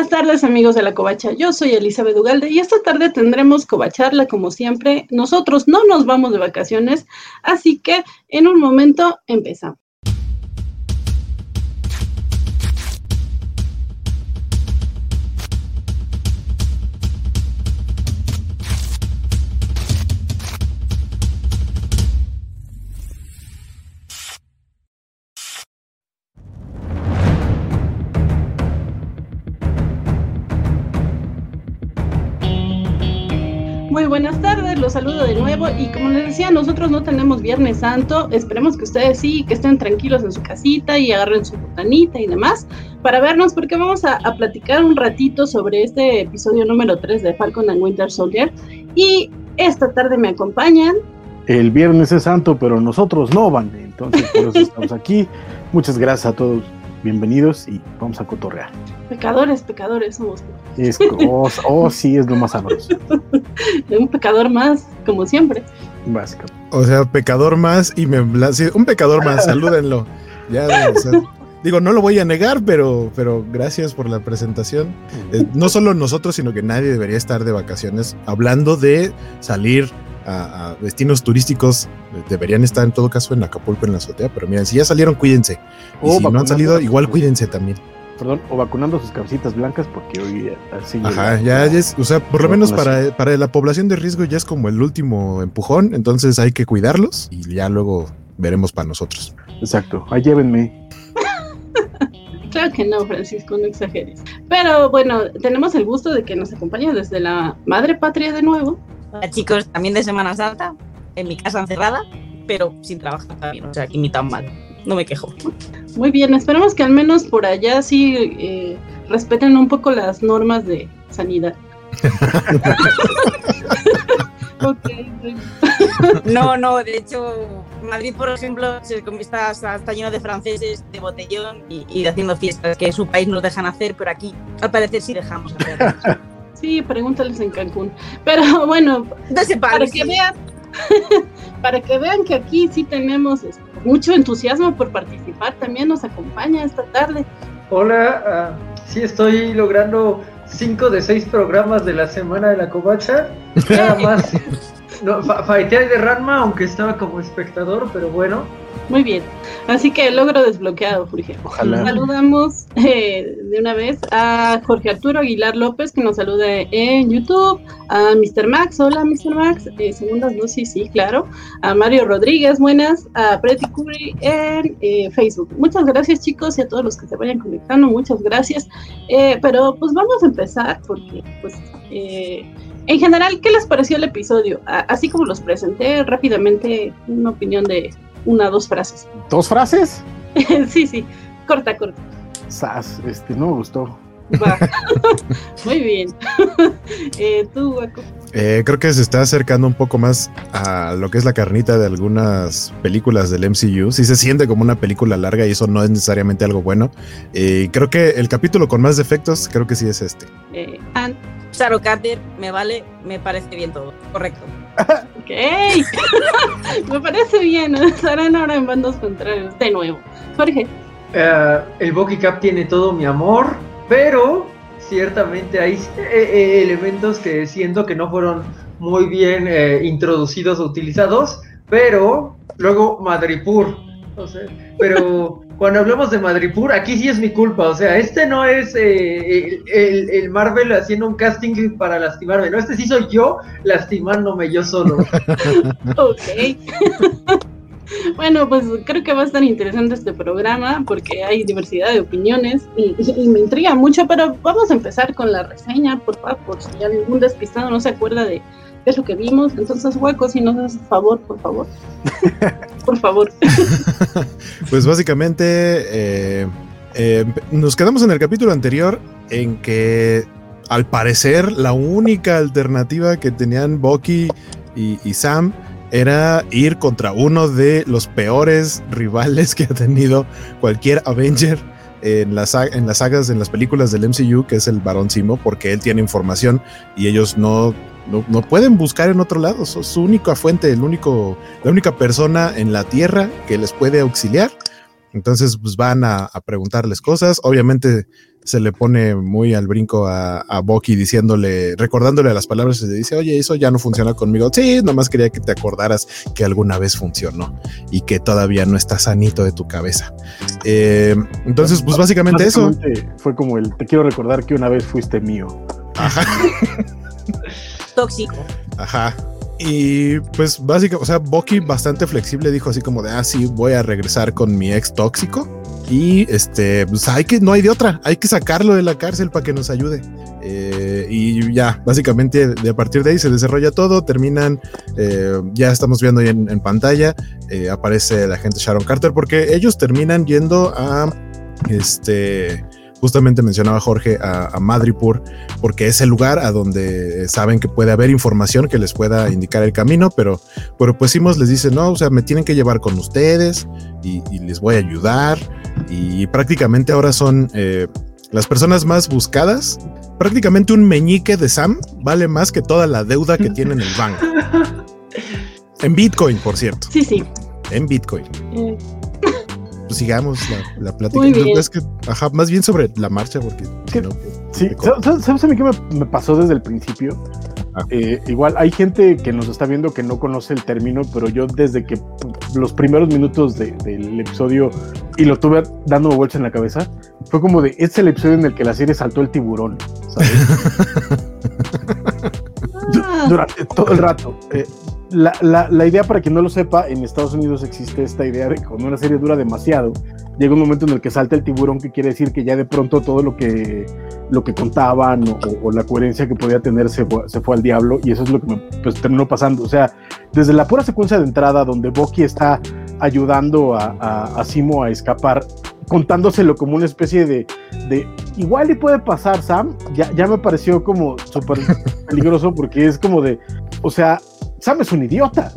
buenas tardes amigos de la Covacha. Yo soy Elizabeth Ugalde y esta tarde tendremos Covacharla como siempre. Nosotros no nos vamos de vacaciones, así que en un momento empezamos. Nosotros no tenemos Viernes Santo, esperemos que ustedes sí, que estén tranquilos en su casita y agarren su botanita y demás para vernos porque vamos a, platicar un ratito sobre este episodio número 3 de Falcon and Winter Soldier y esta tarde me acompañan. El Viernes es Santo, pero nosotros no, van, entonces por eso estamos aquí. Muchas gracias a todos bienvenidos y vamos a cotorrear. Pecadores, pecadores somos. Es, oh, oh, sí, es lo más sabroso. un pecador más, como siempre. Básico. O sea, pecador más y me un pecador más, salúdenlo. Ya, digo, no lo voy a negar, pero, pero gracias por la presentación. Eh, no solo nosotros, sino que nadie debería estar de vacaciones hablando de salir a, destinos turísticos deberían estar en todo caso en Acapulco en la azotea, pero miren, si ya salieron, cuídense. Y si no han salido, igual cuídense también. Perdón, o vacunando sus cabecitas blancas porque hoy así. Ajá, ya, es, o sea, por lo menos para, para la población de riesgo ya es como el último empujón, entonces hay que cuidarlos y ya luego veremos para nosotros. Exacto, ahí llévenme. Claro que no, Francisco, no exageres. Pero bueno, tenemos el gusto de que nos acompañe desde la madre patria de nuevo, Hola chicos, también de Semana Santa, en mi casa encerrada, pero sin trabajar también, o sea, aquí ni tan mal, no me quejo. Muy bien, esperemos que al menos por allá sí eh, respeten un poco las normas de sanidad. no, no, de hecho, Madrid, por ejemplo, se está, está, lleno de franceses de botellón y, y, de haciendo fiestas que su país nos dejan hacer, pero aquí al parecer sí dejamos hacer. Sí, pregúntales en Cancún. Pero bueno, para que vean, para que vean que aquí sí tenemos este, mucho entusiasmo por participar, también nos acompaña esta tarde. Hola, uh, sí estoy logrando cinco de seis programas de la semana de la covacha. Nada más. No, de Ranma, aunque estaba como espectador, pero bueno. Muy bien. Así que logro desbloqueado, Jorge. Ojalá. Saludamos eh, de una vez a Jorge Arturo Aguilar López, que nos saluda en YouTube, a Mr. Max, hola Mr. Max, eh, segundas dosis, sí, claro, a Mario Rodríguez, buenas, a Pretty Curry en eh, Facebook. Muchas gracias chicos y a todos los que se vayan conectando, muchas gracias. pero pues vamos a empezar porque pues... En general, ¿qué les pareció el episodio? Así como los presenté rápidamente, una opinión de, una, dos frases. ¿Dos frases? sí, sí, corta, corta. Sas, este, no me gustó. Muy bien. eh, tú, eh, creo que se está acercando un poco más a lo que es la carnita de algunas películas del MCU. Sí se siente como una película larga y eso no es necesariamente algo bueno. Eh, creo que el capítulo con más defectos, creo que sí es este. Eh, Saro Carter, me vale, me parece bien todo. Correcto. Ok. Me parece bien. Estarán ahora en bandos contrarios. De nuevo. Jorge. Uh, el Bucky Cap tiene todo mi amor, pero ciertamente hay eh, eh, elementos que siento que no fueron muy bien eh, introducidos o utilizados, pero luego Madripur. Pero cuando hablamos de Madripur, aquí sí es mi culpa. O sea, este no es eh, el, Marvel haciendo un casting para lastimarme. No, este sí soy yo lastimándome yo solo. ok. bueno, pues creo que va a estar interesante este programa porque hay diversidad de opiniones y, me intriga mucho, pero vamos a empezar con la reseña, por favor, por si algún despistado no se acuerda de es lo que vimos. Entonces, hueco, si nos haces favor, por favor. por favor. pues básicamente eh, eh, nos quedamos en el capítulo anterior en que al parecer la única alternativa que tenían Bucky y, Sam era ir contra uno de los peores rivales que ha tenido cualquier Avenger en las, en las sagas, en las películas del MCU, que es el Barón Simo, porque él tiene información y ellos no no, pueden buscar en otro lado. Es su única fuente, el único, la única persona en la Tierra que les puede auxiliar Entonces, pues van a, preguntarles cosas. Obviamente se le pone muy al brinco a, a Bucky diciéndole, recordándole las palabras y le dice, oye, eso ya no funciona conmigo. Sí, nomás quería que te acordaras que alguna vez funcionó y que todavía no está sanito de tu cabeza. Eh, entonces, pues básicamente, eso. Fue como el, te quiero recordar que una vez fuiste mío. Ajá. Tóxico. Ajá. Y pues básicamente, o sea, Bucky bastante flexible dijo así como de, ah, sí, voy a regresar con mi ex tóxico. Y este, pues hay que, no hay de otra, hay que sacarlo de la cárcel para que nos ayude. Eh, y ya, básicamente de a partir de ahí se desarrolla todo, terminan, eh, ya estamos viendo ahí en, pantalla, eh, aparece la gente Sharon Carter, porque ellos terminan yendo a, este, justamente mencionaba Jorge a, Madripur, porque es el lugar a donde saben que puede haber información que les pueda indicar el camino, pero, pero pues Simos les dice, no, o sea, me tienen que llevar con ustedes y, les voy a ayudar. Y prácticamente ahora son eh, las personas más buscadas. Prácticamente un meñique de Sam vale más que toda la deuda que tiene en el banco. En Bitcoin, por cierto. Sí, sí. En Bitcoin. Eh, pues sigamos la, plática. Es que, ajá, más bien sobre la marcha, porque. sí, ¿sabes a mí qué me, pasó desde el principio? Ah. Eh, igual hay gente que nos está viendo que no conoce el término, pero yo desde que los primeros minutos del episodio y lo tuve dando vueltas en la cabeza, fue como de, este es el episodio en el que la serie saltó el tiburón, ¿sabes? Durante todo el rato. Eh, la, la, la, idea, para quien no lo sepa, en Estados Unidos existe esta idea de que cuando una serie dura demasiado, llega un momento en el que salta el tiburón, que quiere decir que ya de pronto todo lo que, lo que contaban o, la coherencia que podía tener se fue, se fue, al diablo, y eso es lo que me pues, terminó pasando. O sea, desde la pura secuencia de entrada, donde Bucky está ayudando a, a, a Simo a escapar, contándoselo como una especie de, de igual y puede pasar, Sam, ya, ya me pareció como súper peligroso porque es como de, o sea, Sam es un idiota.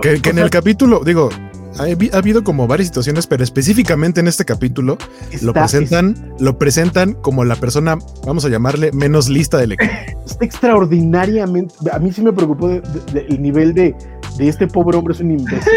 que, en el capítulo, digo, ha, habido como varias situaciones, pero específicamente en este capítulo lo presentan, lo presentan como la persona, vamos a llamarle, menos lista del equipo. Está extraordinariamente. A mí sí me preocupó el nivel de, de, este pobre hombre, es un imbécil.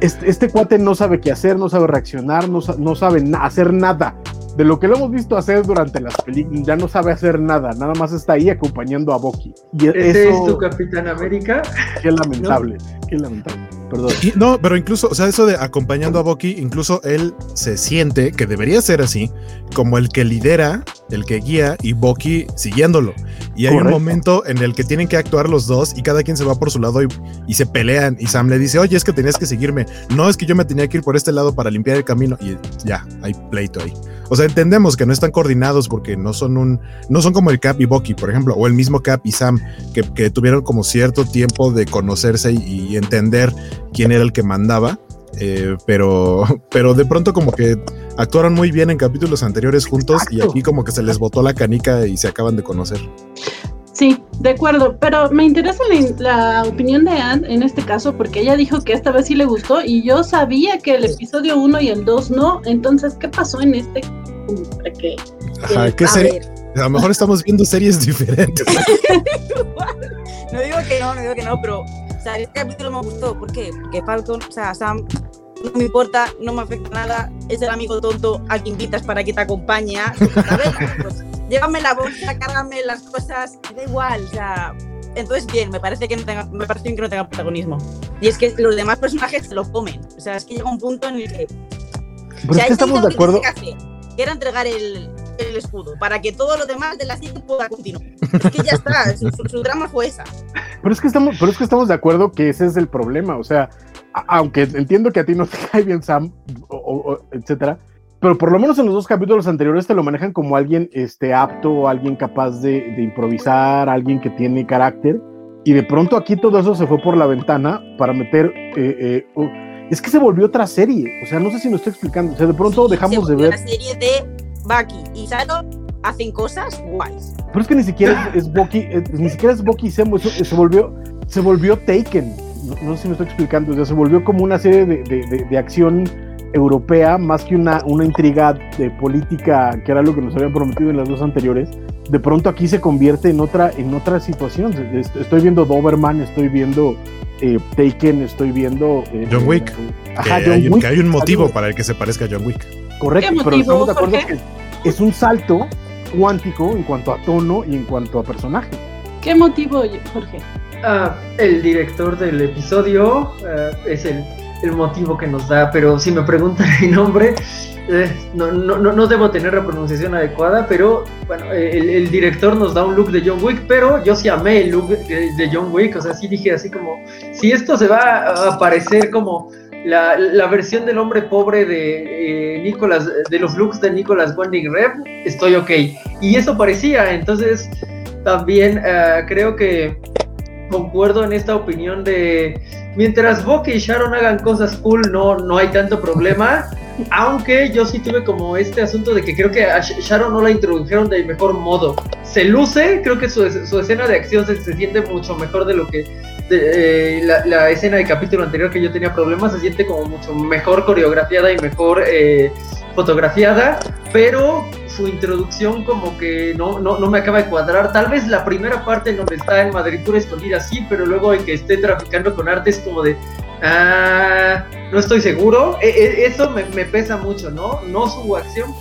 este, este, cuate no sabe qué hacer, no sabe reaccionar, no, no sabe hacer nada de lo que lo hemos visto hacer durante las películas, ya no sabe hacer nada, nada más está ahí acompañando a Bucky. Y ¿Ese es tu Capitán América? Qué lamentable, qué lamentable. Perdón. no, pero incluso, o sea, eso de acompañando a Bucky, incluso él se siente que debería ser así, como el que lidera, el que guía y Bucky siguiéndolo. Y hay un momento en el que tienen que actuar los dos y cada quien se va por su lado y, se pelean. Y Sam le dice, oye, es que tenías que seguirme. No es que yo me tenía que ir por este lado para limpiar el camino. Y ya, hay pleito ahí. O sea, entendemos que no están coordinados porque no son un, no son como el Cap y Bucky, por ejemplo, o el mismo Cap y Sam, que, tuvieron como cierto tiempo de conocerse y entender quién era el que mandaba. Eh, pero, pero de pronto como que actuaron muy bien en capítulos anteriores juntos y aquí como que se les botó la canica y se acaban de conocer. Sí, de acuerdo, pero me interesa la, opinión de Anne en este caso porque ella dijo que esta vez sí le gustó y yo sabía que el episodio 1 y el 2 no, entonces, ¿qué pasó en este? Que, Ajá, ¿qué serie? A lo mejor estamos viendo series diferentes. no digo que no, no digo que no, pero o sea, este capítulo me gustó. ¿Por qué? Porque Falcon, o sea, Sam, no me importa, no me afecta nada. Es el amigo tonto al que invitas para que te acompañe. Pues, llévame la bolsa, cárgame las cosas, da igual, o sea. Entonces, bien, me parece que no tenga, me parece que no tenga protagonismo. Y es que los demás personajes se lo comen. O sea, es que llega un punto en el que. Pero es que estamos de acuerdo. Que era entregar el, el escudo, para que todo lo demás de la serie pueda continuar. Es que ya está, su, su, drama fue esa. Pero es, que estamos, pero es que estamos de acuerdo que ese es el problema, o sea, aunque entiendo que a ti no te cae bien Sam, o, etcétera, pero por lo menos en los dos capítulos anteriores te lo manejan como alguien este, apto, alguien capaz de, de improvisar, alguien que tiene carácter, y de pronto aquí todo eso se fue por la ventana para meter... Eh, eh, es que se volvió otra serie, o sea, no sé si me estoy explicando, o sea, de pronto dejamos de ver... La serie de Bucky y Sato hacen cosas guays. Pero es que ni siquiera es, Bucky, eh, ni siquiera es Bucky y se, se, volvió, se volvió Taken. No, sé si me estoy explicando, o sea, se volvió como una serie de, de, de, acción europea más que una, una intriga de política que era lo que nos habían prometido en las dos anteriores. De pronto aquí se convierte en otra, en otra situación. Estoy viendo Doberman, estoy viendo eh, Taken, estoy viendo eh, John Wick. que, hay, un motivo para el que se parezca a John Wick. Correcto, pero estamos de acuerdo que es un salto cuántico en cuanto a tono y en cuanto a personaje. ¿Qué motivo, Jorge? Ah, el director del episodio ah, es el, el, motivo que nos da, pero si me preguntan mi nombre, eh, no, no, no, debo tener la pronunciación adecuada, pero bueno, el, director nos da un look de John Wick, pero yo sí amé el look de, John Wick, o sea, sí dije así como, si esto se va a parecer como la, la versión del hombre pobre de eh, Nicolas, de los looks de Nicolas Winding Rev, estoy ok. Y eso parecía, entonces también eh, creo que concuerdo en esta opinión de mientras Bucky y Sharon hagan cosas cool, no, no hay tanto problema. Aunque yo sí tuve como este asunto de que creo que a Sharon no la introdujeron del mejor modo. Se luce, creo que su, escena de acción se, siente mucho mejor de lo que eh, la, escena del capítulo anterior que yo tenía problemas. Se siente como mucho mejor coreografiada y mejor eh, fotografiada. Pero su introducción como que no, no, no me acaba de cuadrar. Tal vez la primera parte donde está en Madrid pura escondida sí, pero luego el que esté traficando con arte es como de, ah, no estoy seguro. E, e, eso me, pesa mucho, ¿no? No su acción,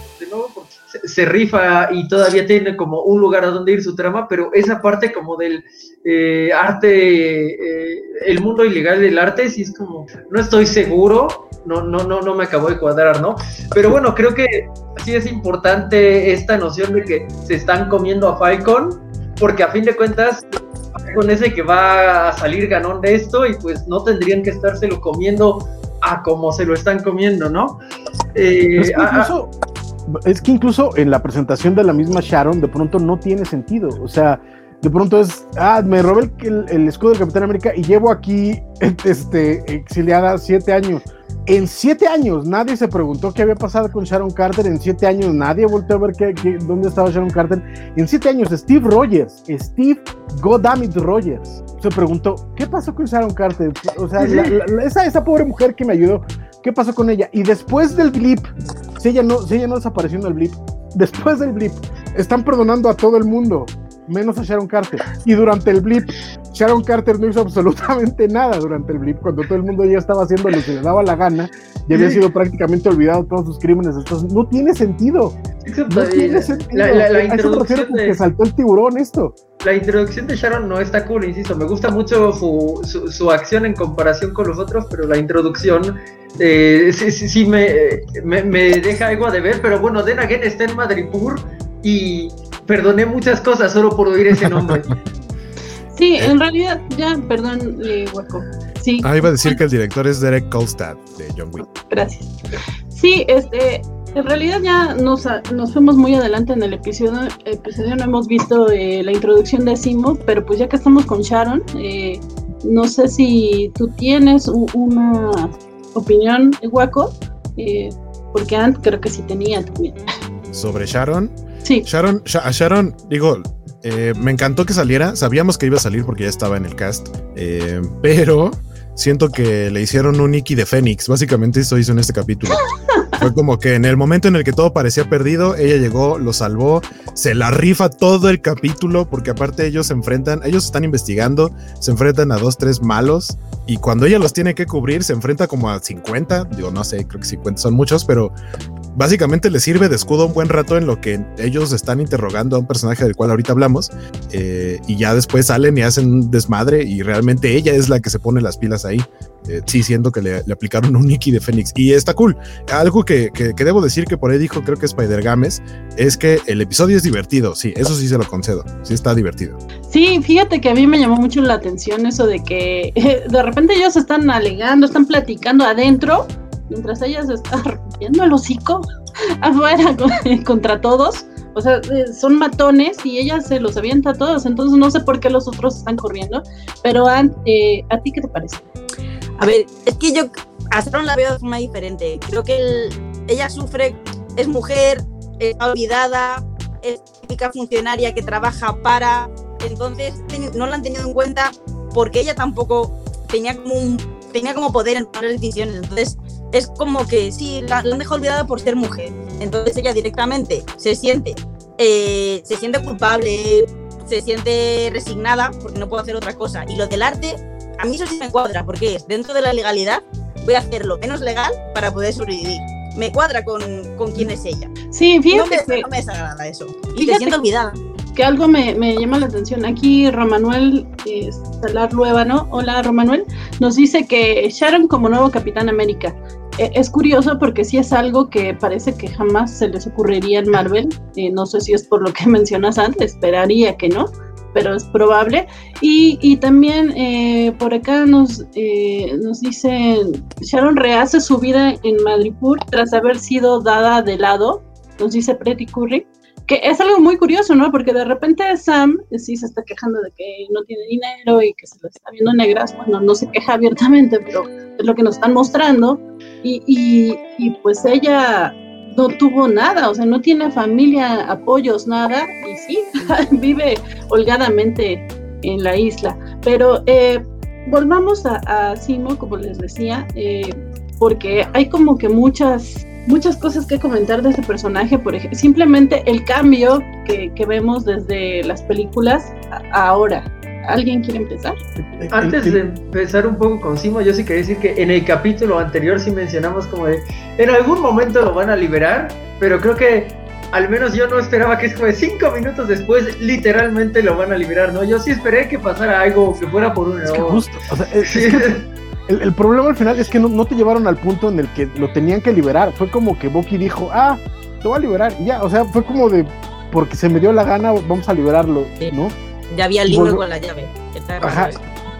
se, rifa y todavía tiene como un lugar a donde ir su trama, pero esa parte como del eh, arte, eh, el mundo ilegal del arte, sí es como, no estoy seguro no, no, no, no me acabó de cuadrar, ¿no? Pero bueno, creo que sí es importante esta noción de que se están comiendo a Falcon, porque a fin de cuentas, con ese que va a salir ganón de esto y pues no tendrían que estárselo comiendo a como se lo están comiendo, ¿no? Eh, es, que incluso, es que incluso en la presentación de la misma Sharon de pronto no tiene sentido, o sea, de pronto es, ah, me robé el, el, escudo del Capitán América y llevo aquí este, exiliada siete años. En siete años nadie se preguntó qué había pasado con Sharon Carter. En siete años nadie volvió a ver qué, dónde estaba Sharon Carter. En siete años Steve Rogers, Steve Goddammit Rogers, se preguntó qué pasó con Sharon Carter. O sea, esa, esa pobre mujer que me ayudó, ¿qué pasó con ella? Y después del blip, si ella no, si ella no desapareció en el blip, después del blip, están perdonando a todo el mundo menos a Sharon Carter. Y durante el blip, Sharon Carter no hizo absolutamente nada durante el blip, cuando todo el mundo ya estaba haciendo lo que le daba la gana y había sido prácticamente olvidado todos sus crímenes. Entonces, no tiene sentido. No tiene sentido. La, la, introducción de... que saltó el tiburón esto. La introducción de Sharon no está cool, insisto. Me gusta mucho su, su, acción en comparación con los otros, pero la introducción eh, sí, sí, sí me, me, me, deja algo de ver. Pero bueno, Den Again está en Madripur y perdoné muchas cosas solo por oír ese nombre. Sí, en realidad, ya, perdón, eh, Hueco. Sí. Ah, iba a decir que el director es Derek Kolstad de John Wick. Gracias. Sí, este, en realidad ya nos, nos fuimos muy adelante en el episodio, episodio no hemos visto eh, la introducción de Simo, pero pues ya que estamos con Sharon, eh, no sé si tú tienes una opinión, Hueco, eh, porque antes creo que sí tenía también. ¿Sobre Sharon? Sí. Sharon, a Sharon, digo, eh, me encantó que saliera. Sabíamos que iba a salir porque ya estaba en el cast. Eh, pero siento que le hicieron un Nikki de Fénix. Básicamente eso hizo en este capítulo. Fue como que en el momento en el que todo parecía perdido, ella llegó, lo salvó, se la rifa todo el capítulo, porque aparte ellos se enfrentan, ellos están investigando, se enfrentan a dos, tres malos, y cuando ella los tiene que cubrir, se enfrenta como a 50, digo, no sé, creo que 50 son muchos, pero básicamente le sirve de escudo un buen rato en lo que ellos están interrogando a un personaje del cual ahorita hablamos eh, y ya después salen y hacen un desmadre y realmente ella es la que se pone las pilas ahí. Eh, sí, siendo que le, aplicaron un Nicky de Fénix y está cool. Algo que, debo decir que por ahí dijo, creo que Spider Games, es que el episodio es divertido. Sí, eso sí se lo concedo. Sí, está divertido. Sí, fíjate que a mí me llamó mucho la atención eso de que de repente ellos están alegando, están platicando adentro mientras ella se está rompiendo el hocico afuera contra todos. O sea, eh, son matones y ella se los avienta a todos. Entonces no sé por qué los otros están corriendo. Pero eh, ¿a ti qué te parece? A ver, es que yo a Sharon la veo de forma diferente. Creo que ella sufre, es mujer, está olvidada, es típica funcionaria que trabaja para. Entonces no la han tenido en cuenta porque ella tampoco tenía como un tenía como poder en tomar decisiones. Entonces, es como que sí, la, han dejado olvidada por ser mujer. Entonces ella directamente se siente, eh, se siente culpable, se siente resignada porque no puede hacer otra cosa. Y lo del arte, a mí eso sí me cuadra, porque es dentro de la legalidad, voy a hacer lo menos legal para poder sobrevivir. Me cuadra con, con quién es ella. Sí, fíjate no me, que, no me desagrada eso. Y te siento olvidada. Que algo me, llama la atención. Aquí Romanuel eh, Salar Luébano, hola Romanuel, nos dice que Sharon como nuevo Capitán América. Eh, es curioso porque sí es algo que parece que jamás se les ocurriría en Marvel. Eh, no sé si es por lo que mencionas antes, esperaría que no, pero es probable. Y, también eh, por acá nos, eh, nos dicen, Sharon rehace su vida en Madripoor tras haber sido dada de lado, nos dice Pretty Curry. Que es algo muy curioso, ¿no? Porque de repente Sam sí se está quejando de que no tiene dinero y que se lo está viendo negras. Bueno, no se queja abiertamente, pero es lo que nos están mostrando. Y, y, y pues ella no tuvo nada, o sea, no tiene familia, apoyos, nada, y sí, vive holgadamente en la isla. Pero eh, volvamos a, a, Simo, como les decía, eh, porque hay como que muchas muchas cosas que comentar de ese personaje, por ejemplo, simplemente el cambio que, que vemos desde las películas a ahora. ¿Alguien quiere empezar? Antes de empezar un poco con Simo, yo sí quería decir que en el capítulo anterior sí mencionamos como de, en algún momento lo van a liberar, pero creo que al menos yo no esperaba que es como de cinco minutos después literalmente lo van a liberar, ¿no? Yo sí esperé que pasara algo que fuera por un Es que justo, o sea, es, es que el, el, problema al final es que no, no, te llevaron al punto en el que lo tenían que liberar. Fue como que Bucky dijo, ah, te voy a liberar. Y ya, o sea, fue como de, porque se me dio la gana, vamos a liberarlo, Sí. ¿no? Ya había el libro con la llave. Ajá.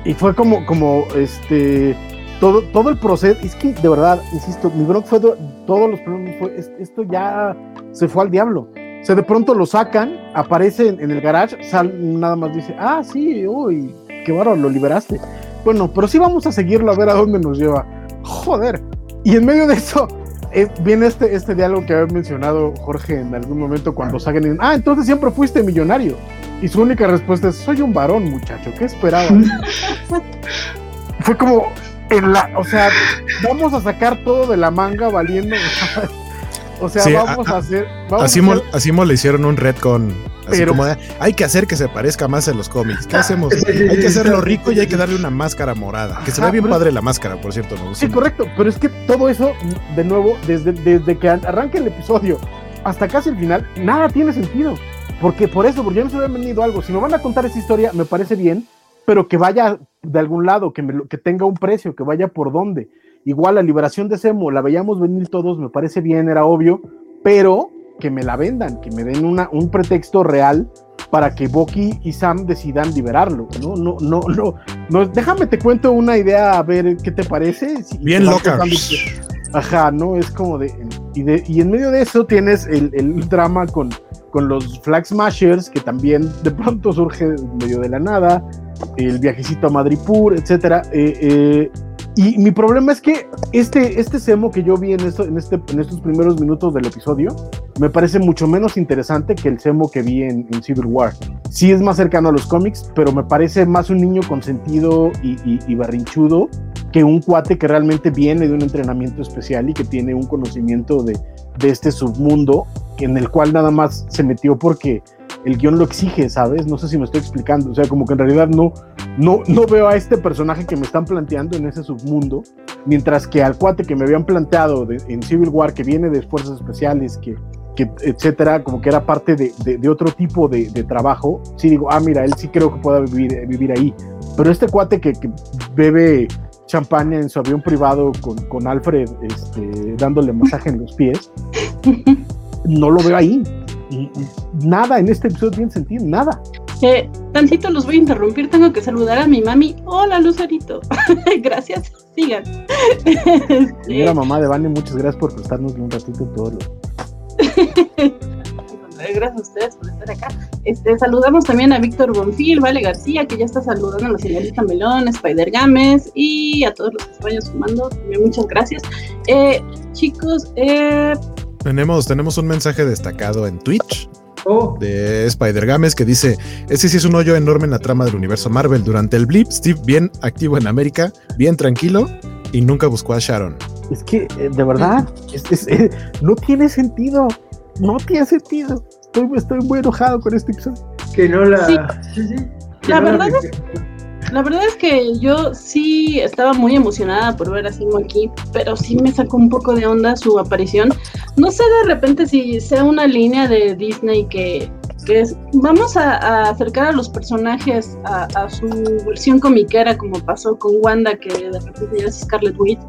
Y fue como, como, este, todo, todo el proceso, es que de verdad, insisto, mi bronca fue do- todos los problemas, fue, esto ya se fue al diablo. O sea, de pronto lo sacan, aparece en, en el garage, sal, nada más dice, ah, sí, uy, qué bárbaro, lo liberaste. Bueno, pero sí vamos a seguirlo a ver a dónde nos lleva. Joder. Y en medio de eso, eh, viene este, este diálogo que había mencionado Jorge en algún momento cuando sacan y dicen, ah, entonces siempre fuiste millonario. Y su única respuesta es, soy un varón, muchacho, ¿qué esperabas? Fue como, en la, o sea, vamos a sacar todo de la manga valiendo. o sea, Sí, vamos a- a, hacer. Vamos A Simo, a Simo le hicieron un retcon. Así Pero- como de, hay que hacer que se parezca más a los cómics. ¿Qué hacemos? Hay que hacerlo rico y hay que darle una máscara morada. Que se ve bien padre la máscara, por cierto. ¿no? Sí, correcto, pero es que todo eso, de nuevo, desde, desde que arranca el episodio hasta casi el final, nada tiene sentido. Porque por eso, porque ya no se había venido algo. Si me van a contar esa historia, me parece bien, pero que vaya de algún lado, que, me que tenga un precio, que vaya por dónde. Igual la liberación de Semo, la veíamos venir todos, me parece bien, era obvio, pero que me la vendan, que me den una, un pretexto real para que Bucky y Sam decidan liberarlo, ¿no? No, no, no, no, déjame te cuento una idea a ver qué te parece. Si- Bien loca. Ajá, no, es como de y, de. y en medio de eso tienes el, el drama con, con los Flag Smashers, que también de pronto surge en medio de la nada, el viajecito a Madripur, etcétera. eh, eh, y mi problema es que este, este Semo que yo vi en, en, este, estos primeros minutos del episodio me parece mucho menos interesante que el Semo que vi en, Civil War. Sí es más cercano a los cómics, pero me parece más un niño consentido y, y, berrinchudo que un cuate que realmente viene de un entrenamiento especial y que tiene un conocimiento de este submundo en el cual nada más se metió porque el guion lo exige, ¿sabes? No sé si me estoy explicando, o sea, como que en realidad no, no, no veo a este personaje que me están planteando en ese submundo, mientras que al cuate que me habían planteado en Civil War, que viene de fuerzas especiales, que, que etcétera, como que era parte de, de- otro tipo de, trabajo, sí digo, ah, mira, él sí creo que pueda vivir, vivir ahí, pero este cuate que, que bebe champaña en su avión privado con, con Alfred este, dándole masaje en los pies, no lo veo ahí. Y- y Nada en este episodio tiene sentido, nada. Eh, tantito los voy a interrumpir, tengo que saludar a mi mami. Hola, Lucerito. Gracias, sigan. Señora mamá de Vane, muchas gracias por prestarnos un ratito todo lo. Gracias a ustedes por estar acá. Este, saludamos también a Víctor Bonfil, Vale García, que ya está saludando a la señorita Melón, Spider Games y a todos los que se vayan sumando. También muchas gracias. Eh, chicos, eh, Tenemos, tenemos un mensaje destacado en Twitch Oh, de Spider Games que dice: Ese sí es un hoyo enorme en la trama del universo Marvel. Durante el blip, Steve bien activo en América, bien tranquilo y nunca buscó a Sharon. Es que, eh, de verdad, es- es- eh, no tiene sentido. No tiene sentido. Estoy, estoy muy enojado con este episodio. que no la. Sí. Sí, sí, que La no verdad es. La verdad es que yo sí estaba muy emocionada por ver a Simo aquí, pero sí me sacó un poco de onda su aparición. No sé de repente si sea una línea de Disney que, que es, vamos a, acercar a los personajes a, su versión comiquera, como pasó con Wanda, que de repente ya es Scarlet Witch,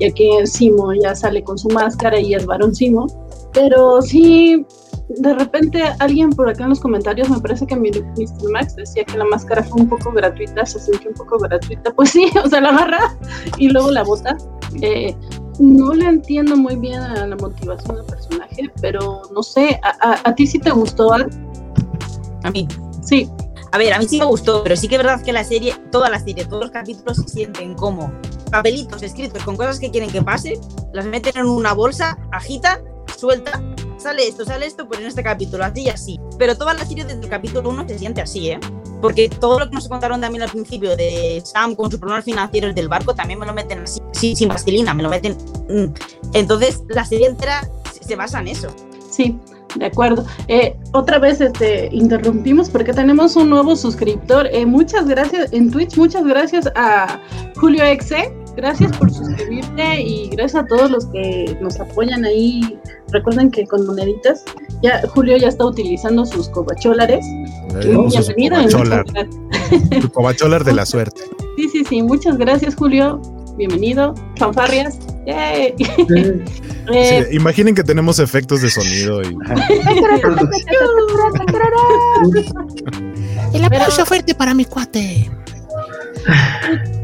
y aquí Simo ya sale con su máscara y es varón Simo. Pero sí, de repente alguien por acá en los comentarios, me parece que Mr. Max decía que la máscara fue un poco gratuita, se sintió un poco gratuita. Pues sí, o sea, la agarra y luego la bota. Eh, no le entiendo muy bien a la motivación del personaje, pero no sé, ¿a, ti sí te gustó? A mí. Sí. A ver, a mí sí me gustó, pero sí que es verdad que la serie, toda la serie, todos los capítulos se sienten como papelitos escritos con cosas que quieren que pase, las meten en una bolsa, agitan, suelta sale esto, sale esto, pues en este capítulo, así y así. Pero toda la serie desde el capítulo 1 se siente así, ¿eh? Porque todo lo que nos contaron también al principio de Sam con sus problemas financieros del barco también me lo meten así, sí, sin pastelina, me lo meten. Mm. Entonces, la serie entera se basa en eso. Sí, de acuerdo. Eh, otra vez este, interrumpimos porque tenemos un nuevo suscriptor. Eh, muchas gracias en Twitch, muchas gracias a Julio Exe gracias por suscribirte y gracias a todos los que nos apoyan ahí. Recuerden que con moneditas, ya Julio ya está utilizando sus cobacholares. Bienvenido. Tu cobacholar de la suerte. Sí, sí, sí. Muchas gracias, Julio. Bienvenido. Fanfarrias. Eh, imaginen que tenemos efectos de sonido y. El aplauso fuerte para mi cuate.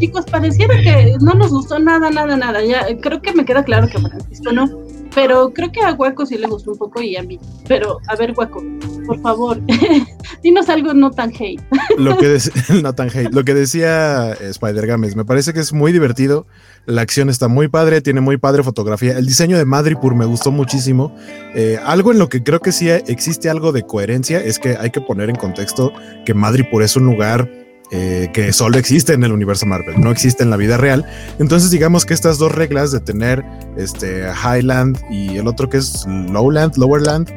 Chicos, pareciera que no nos gustó nada, nada, nada. Ya creo que me queda claro que Francisco no. Pero creo que a Guaco sí le gustó un poco y a mí. Pero, a ver, Guaco, por favor, dinos algo no tan hate. Lo que, no tan hate. Lo que decía Spider Games, me parece que es muy divertido. La acción está muy padre, tiene muy padre fotografía. El diseño de Madripur me gustó muchísimo. Eh, algo en lo que creo que sí existe algo de coherencia es que hay que poner en contexto que Madripur es un lugar eh, que solo existe en el universo Marvel, no existe en la vida real. Entonces, digamos que estas dos reglas de tener este Highland y el otro que es Lowland, Lowerland,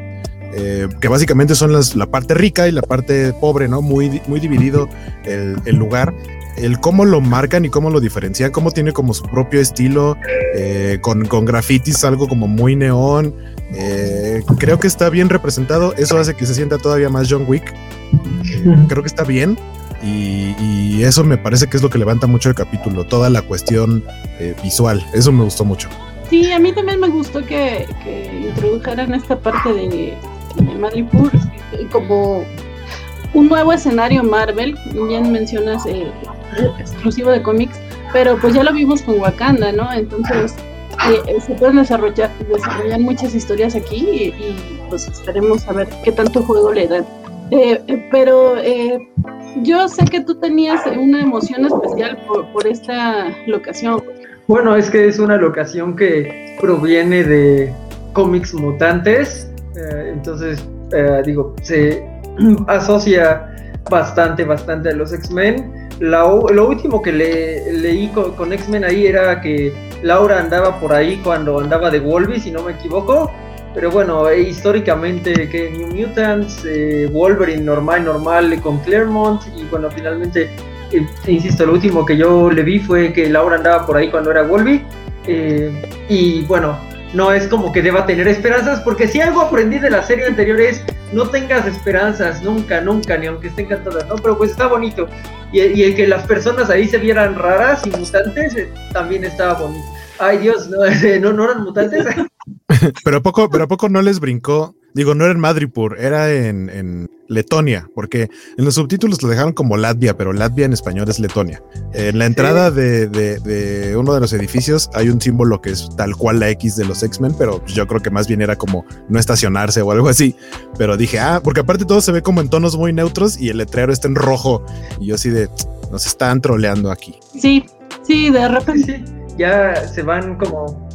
eh, que básicamente son las, la parte rica y la parte pobre, ¿no? Muy, muy dividido el, lugar. El cómo lo marcan y cómo lo diferencian, cómo tiene como su propio estilo, eh, con, con grafitis, algo como muy neón. creo que está bien representado. Eso hace que se sienta todavía más John Wick. creo que está bien. Y, eso me parece que es lo que levanta mucho el capítulo, toda la cuestión eh, visual. Eso me gustó mucho. Sí, a mí también me gustó que, introdujeran esta parte de, de Madripoor como un nuevo escenario Marvel. Bien mencionas eh, exclusivo de cómics, pero pues ya lo vimos con Wakanda, ¿no? Entonces eh, se pueden desarrollar, desarrollar muchas historias aquí y, y, pues esperemos a ver qué tanto juego le dan. Pero yo sé que tú tenías una emoción especial por, esta locación. Bueno, es que es una locación que proviene de cómics mutantes, eh, entonces, eh, digo, se asocia bastante, bastante a los X-Men. Lo último que le, leí con, con X-Men ahí era que Laura andaba por ahí cuando andaba de Wolverine, si no me equivoco, pero bueno, eh, históricamente que New Mutants, eh, Wolverine normal, normal con Claremont y bueno, finalmente, eh, insisto, lo último que yo le vi fue que Laura andaba por ahí cuando era Wolverine y bueno, no es como que deba tener esperanzas porque si algo aprendí de la serie anterior es no tengas esperanzas nunca, nunca, ni aunque estén cantadas, ¿no? Pero pues está bonito y, y el que las personas ahí se vieran raras y mutantes también estaba bonito. Ay Dios, no, no eran mutantes. Pero, a poco, pero poco no les brincó. Digo, no era en Madripur, era en, Letonia, porque en los subtítulos lo dejaron como Latvia, pero Latvia en español es Letonia. En la entrada de, uno de los edificios hay un símbolo que es tal cual la X de los X-Men, pero yo creo que más bien era como no estacionarse o algo así. Pero dije, ah, porque aparte todo se ve como en tonos muy neutros y el letrero está en rojo. Y yo así de, nos están troleando aquí. Sí, sí, de repente. ya se van como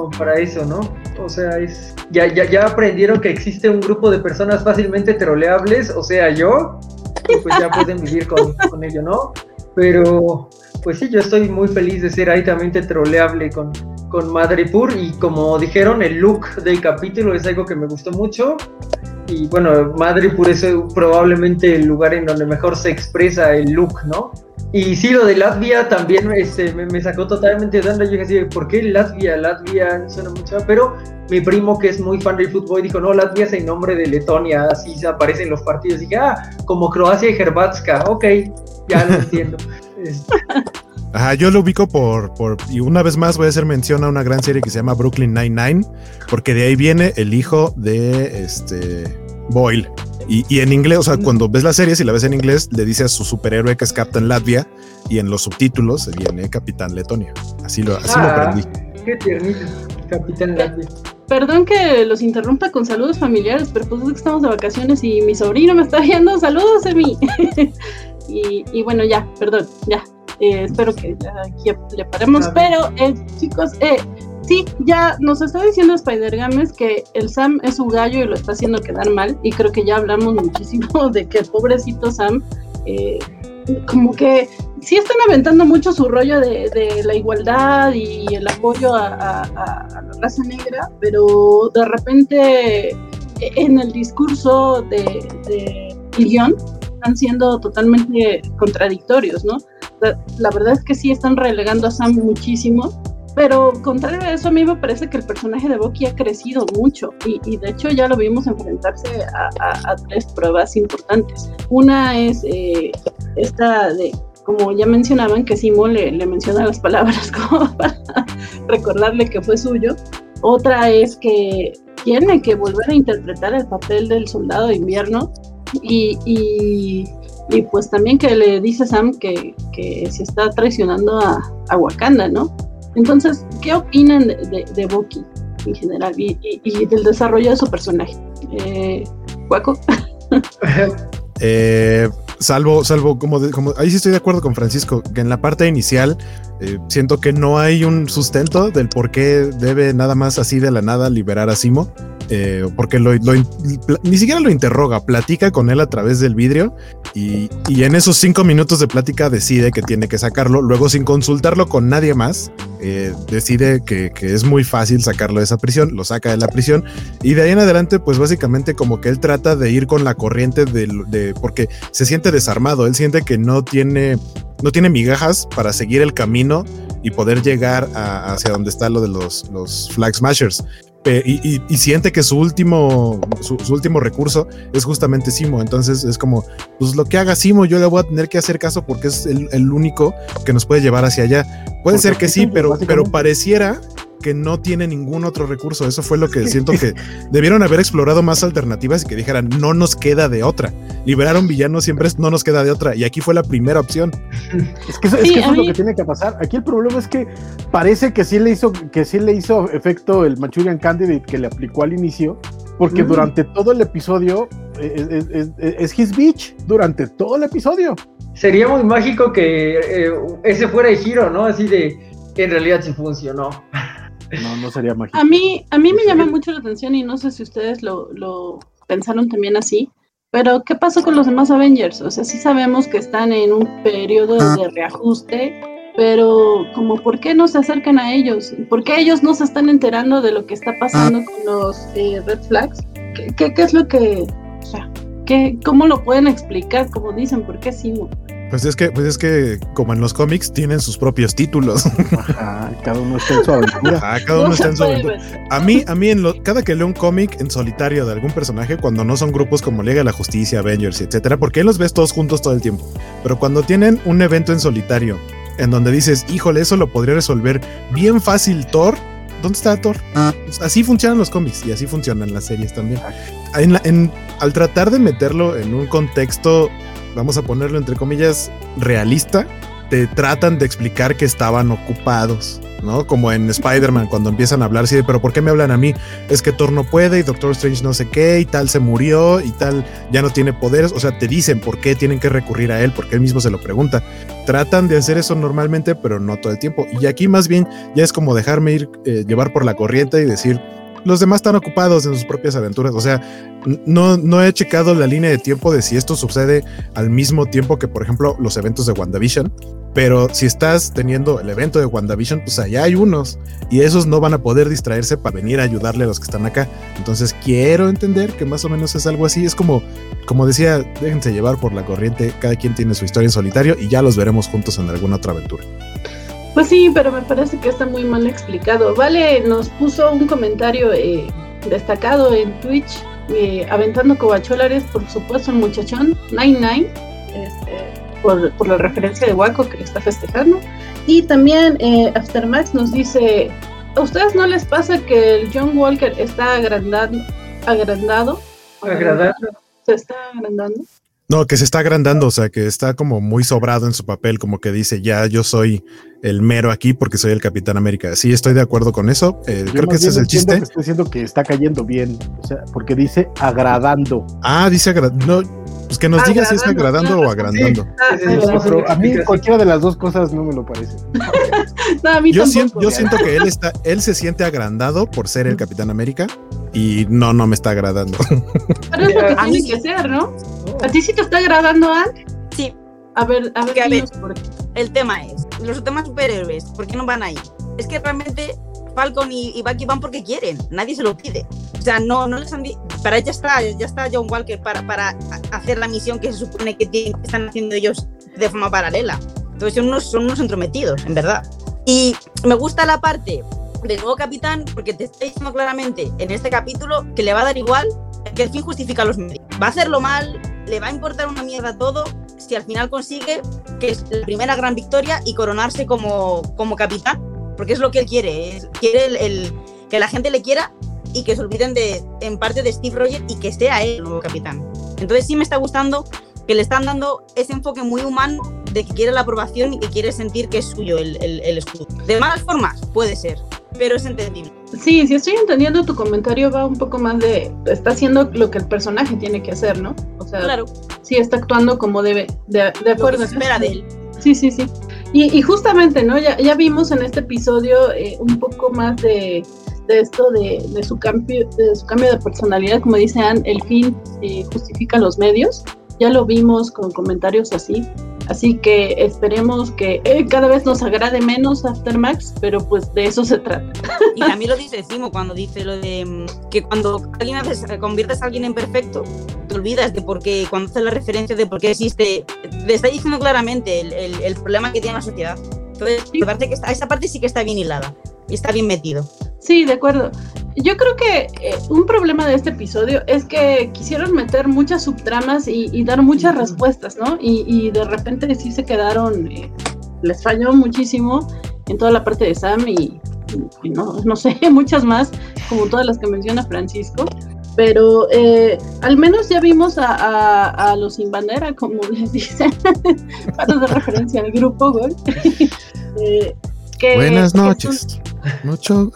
como para eso, ¿no? O sea, es ya, ya, ya aprendieron que existe un grupo de personas fácilmente troleables, o sea, yo, y pues ya pueden vivir con, con ello, ¿no? Pero, pues sí, yo estoy muy feliz de ser altamente troleable con, con Madripur y como dijeron, el look del capítulo es algo que me gustó mucho. Y bueno, Madripur es probablemente el lugar en donde mejor se expresa el look, ¿no? Y sí, lo de Latvia también este, me, sacó totalmente de onda. Yo dije ¿por qué Latvia? Latvia suena mucho, pero mi primo que es muy fan del fútbol dijo, no, Latvia es el nombre de Letonia, así se aparece en los partidos. Y dije, ah, como Croacia y Herbatska, ok, ya lo entiendo. Ajá, yo lo ubico por, por, y una vez más voy a hacer mención a una gran serie que se llama Brooklyn Nine-Nine, porque de ahí viene el hijo de este Boyle. Y, en inglés, o sea, cuando ves la serie, si la ves en inglés, le dice a su superhéroe que es Captain Latvia, y en los subtítulos se viene Capitán Letonia. Así lo, así lo ah, aprendí. Qué tiernito, Capitán Latvia. Perdón que los interrumpa con saludos familiares, pero pues es que estamos de vacaciones y mi sobrino me está viendo. Saludos, Emi. y, y bueno, ya, perdón, ya, eh, espero que ya aquí le paremos. Pero, eh, chicos, eh, sí, ya nos está diciendo Spider Games que el Sam es su gallo y lo está haciendo quedar mal. Y creo que ya hablamos muchísimo de que el pobrecito Sam, como que sí están aventando mucho su rollo de, la igualdad y el apoyo a, la raza negra, pero de repente en el discurso de, de guion están siendo totalmente contradictorios, ¿no? la, verdad es que sí están relegando a Sam muchísimo. Pero contrario a eso, a mí me parece que el personaje de Bucky ha crecido mucho y, de hecho ya lo vimos enfrentarse a, tres pruebas importantes. Una es eh, esta de, como ya mencionaban, que Simo le, menciona las palabras como para recordarle que fue suyo. Otra es que tiene que volver a interpretar el papel del soldado de invierno y, y pues también que le dice Sam que, se está traicionando a, a, Wakanda, ¿no? Entonces, ¿qué opinan de, de, de en general y, y, del desarrollo de su personaje? Eh, ¿Waco? eh, salvo, salvo, como, como ahí sí estoy de acuerdo con Francisco, que en la parte inicial eh, siento que no hay un sustento del por qué debe nada más así de la nada liberar a Simo. Eh, porque lo, ni siquiera lo interroga, platica con él a través del vidrio y, en esos cinco minutos de plática decide que tiene que sacarlo. Luego, sin consultarlo con nadie más, eh, decide que, es muy fácil sacarlo de esa prisión, lo saca de la prisión y de ahí en adelante, pues básicamente como que él trata de ir con la corriente de, porque se siente desarmado, él siente que no tiene, no tiene migajas para seguir el camino y poder llegar hacia donde está lo de los, los Flag Smashers y, siente que su último, su, último recurso es justamente Simo. Entonces es como, pues lo que haga Simo, yo le voy a tener que hacer caso porque es el, único que nos puede llevar hacia allá. Puede ser que sí, pero, pero pareciera que no tiene ningún otro recurso. Eso fue lo que siento que debieron haber explorado más alternativas y que dijeran, no nos queda de otra. Liberar a un villano siempre es, no nos queda de otra. Y aquí fue la primera opción. Es que, eso, es, lo que tiene que pasar. Aquí el problema es que parece que sí le hizo, que sí le hizo efecto el Manchurian Candidate que le aplicó al inicio, porque durante todo el episodio eh, eh, eh, es, his bitch durante todo el episodio. Sería muy mágico que ese fuera el giro, ¿no? Así de que en realidad sí funcionó. No, no sería mágico. A mí, a mí me llama mucho la atención y no sé si ustedes lo, lo pensaron también así, pero ¿qué pasó con los demás Avengers? O sea, sí sabemos que están en un periodo de reajuste, pero como ¿por qué no se acercan a ellos? ¿Por qué ellos no se están enterando de lo que está pasando ah. con los eh, Red Flags? ¿Qué, ¿Qué, es lo que... O sea, ¿qué, ¿cómo lo pueden explicar? Como dicen, ¿por qué sí? Pues es que, pues es que, como en los cómics, tienen sus propios títulos. cada uno está en su aventura. cada uno está en su aventura. A mí, a mí, en lo, cada que leo un cómic en solitario de algún personaje, cuando no son grupos como Liga de la Justicia, Avengers, etcétera, porque los ves todos juntos todo el tiempo. Pero cuando tienen un evento en solitario, en donde dices, híjole, eso lo podría resolver bien fácil Thor, ¿dónde está Thor? Pues así funcionan los cómics y así funcionan las series también. en, al tratar de meterlo en un contexto vamos a ponerlo entre comillas, realista, te tratan de explicar que estaban ocupados, ¿no? Como en Spider-Man, cuando empiezan a hablar de, pero ¿por qué me hablan a mí? Es que Thor no puede y Doctor Strange no sé qué y tal se murió y tal ya no tiene poderes. O sea, te dicen por qué tienen que recurrir a él, porque él mismo se lo pregunta. Tratan de hacer eso normalmente, pero no todo el tiempo. Y aquí más bien ya es como dejarme ir, eh, llevar por la corriente y decir, los demás están ocupados en sus propias aventuras. O sea, no, no he checado la línea de tiempo de si esto sucede al mismo tiempo que, por ejemplo, los eventos de WandaVision. Pero si estás teniendo el evento de WandaVision, pues allá hay unos y esos no van a poder distraerse para venir a ayudarle a los que están acá. Entonces quiero entender que más o menos es algo así. Es como, como decía, déjense llevar por la corriente. Cada quien tiene su historia en solitario y ya los veremos juntos en alguna otra aventura. Pues sí, pero me parece que está muy mal explicado. Vale, nos puso un comentario eh, destacado en Twitch, eh, aventando cobacholares, por supuesto, el muchachón, Nine Nine, este, por, por, la referencia de Waco que está festejando. Y también eh, Aftermax nos dice, ¿a ustedes no les pasa que el John Walker está agrandando? agrandado? Agradando. Se está agrandando. No, que se está agrandando, o sea, que está como muy sobrado en su papel, como que dice, ya yo soy el mero aquí porque soy el Capitán América. Sí, estoy de acuerdo con eso. Eh, creo que ese es el chiste. Que estoy diciendo que está cayendo bien, o sea, porque dice agradando. Ah, dice agradando. Pues que nos diga si es agradando o agrandando. pero a mí cualquiera de las dos cosas no me lo parece. no, a mí yo, siento, yo siento que él está, él se siente agrandado por ser el Capitán América y no, no me está agradando. Pero es lo que tiene que ser, ¿no? ¿A ti sí te está agradando, Anne? Sí. A ver, a ver, a ver el tema es, los demás superhéroes, ¿por qué no van ahí? Es que realmente Falcon y, y, Bucky van porque quieren, nadie se lo pide. O sea, no, no les han para ya está, ya está John Walker para, para hacer la misión que se supone que, tienen, están haciendo ellos de forma paralela. Entonces son unos, son unos entrometidos, en verdad. Y me gusta la parte del nuevo capitán porque te está diciendo claramente en este capítulo que le va a dar igual que el fin justifica los medios. Va a hacerlo mal, le va a importar una mierda todo si al final consigue que es la primera gran victoria y coronarse como, como capitán, porque es lo que él quiere, quiere el, que la gente le quiera y que se olviden de, en parte de Steve Rogers y que sea él el nuevo capitán. Entonces sí me está gustando que le están dando ese enfoque muy humano de que quiere la aprobación y que quiere sentir que es suyo el, el, el escudo. De malas formas, puede ser, pero es entendible. Sí, si estoy entendiendo tu comentario va un poco más de, está haciendo lo que el personaje tiene que hacer, ¿no? O sea, claro. sí está actuando como debe, de, de acuerdo. Lo que se espera de él. Sí, sí, sí. Y, y justamente, ¿no? Ya, ya, vimos en este episodio eh, un poco más de, esto de, de, su cambio, de su cambio de personalidad, como dice Anne, el fin eh, justifica los medios. Ya lo vimos con comentarios así. Así que esperemos que eh, cada vez nos agrade menos Aftermax, pero pues de eso se trata. Y también lo dice Simo cuando dice lo de mm, que cuando alguien haces, conviertes a alguien en perfecto, te olvidas de por qué, cuando haces la referencia de por qué existe, te está diciendo claramente el, el, el problema que tiene la sociedad. Entonces, me parece que esta, esa parte sí que está bien hilada y está bien metido. Sí, de acuerdo. Yo creo que eh, un problema de este episodio es que quisieron meter muchas subtramas y, y dar muchas respuestas, ¿no? Y, y, de repente sí se quedaron, eh, les falló muchísimo en toda la parte de Sam y, y no, no, sé, muchas más, como todas las que menciona Francisco. Pero eh, al menos ya vimos a, a, a, los sin bandera, como les dicen, para de referencia al grupo, güey. que, Buenas noches. Son... Mucho.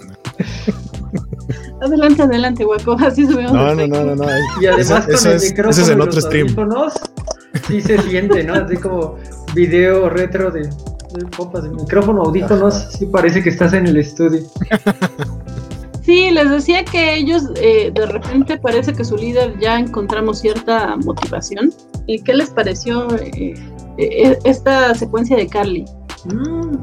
Adelante, adelante, guapo. Así subimos. No, no, no, no, no. Y además eso, con el es, micrófono ese es el y otro stream. Sí se siente, ¿no? Así como video retro de, de copas de micrófono, audífonos. Ajá. Sí parece que estás en el estudio. Sí, les decía que ellos eh, de repente parece que su líder ya encontramos cierta motivación. ¿Y qué les pareció eh, eh, esta secuencia de Carly? Mm,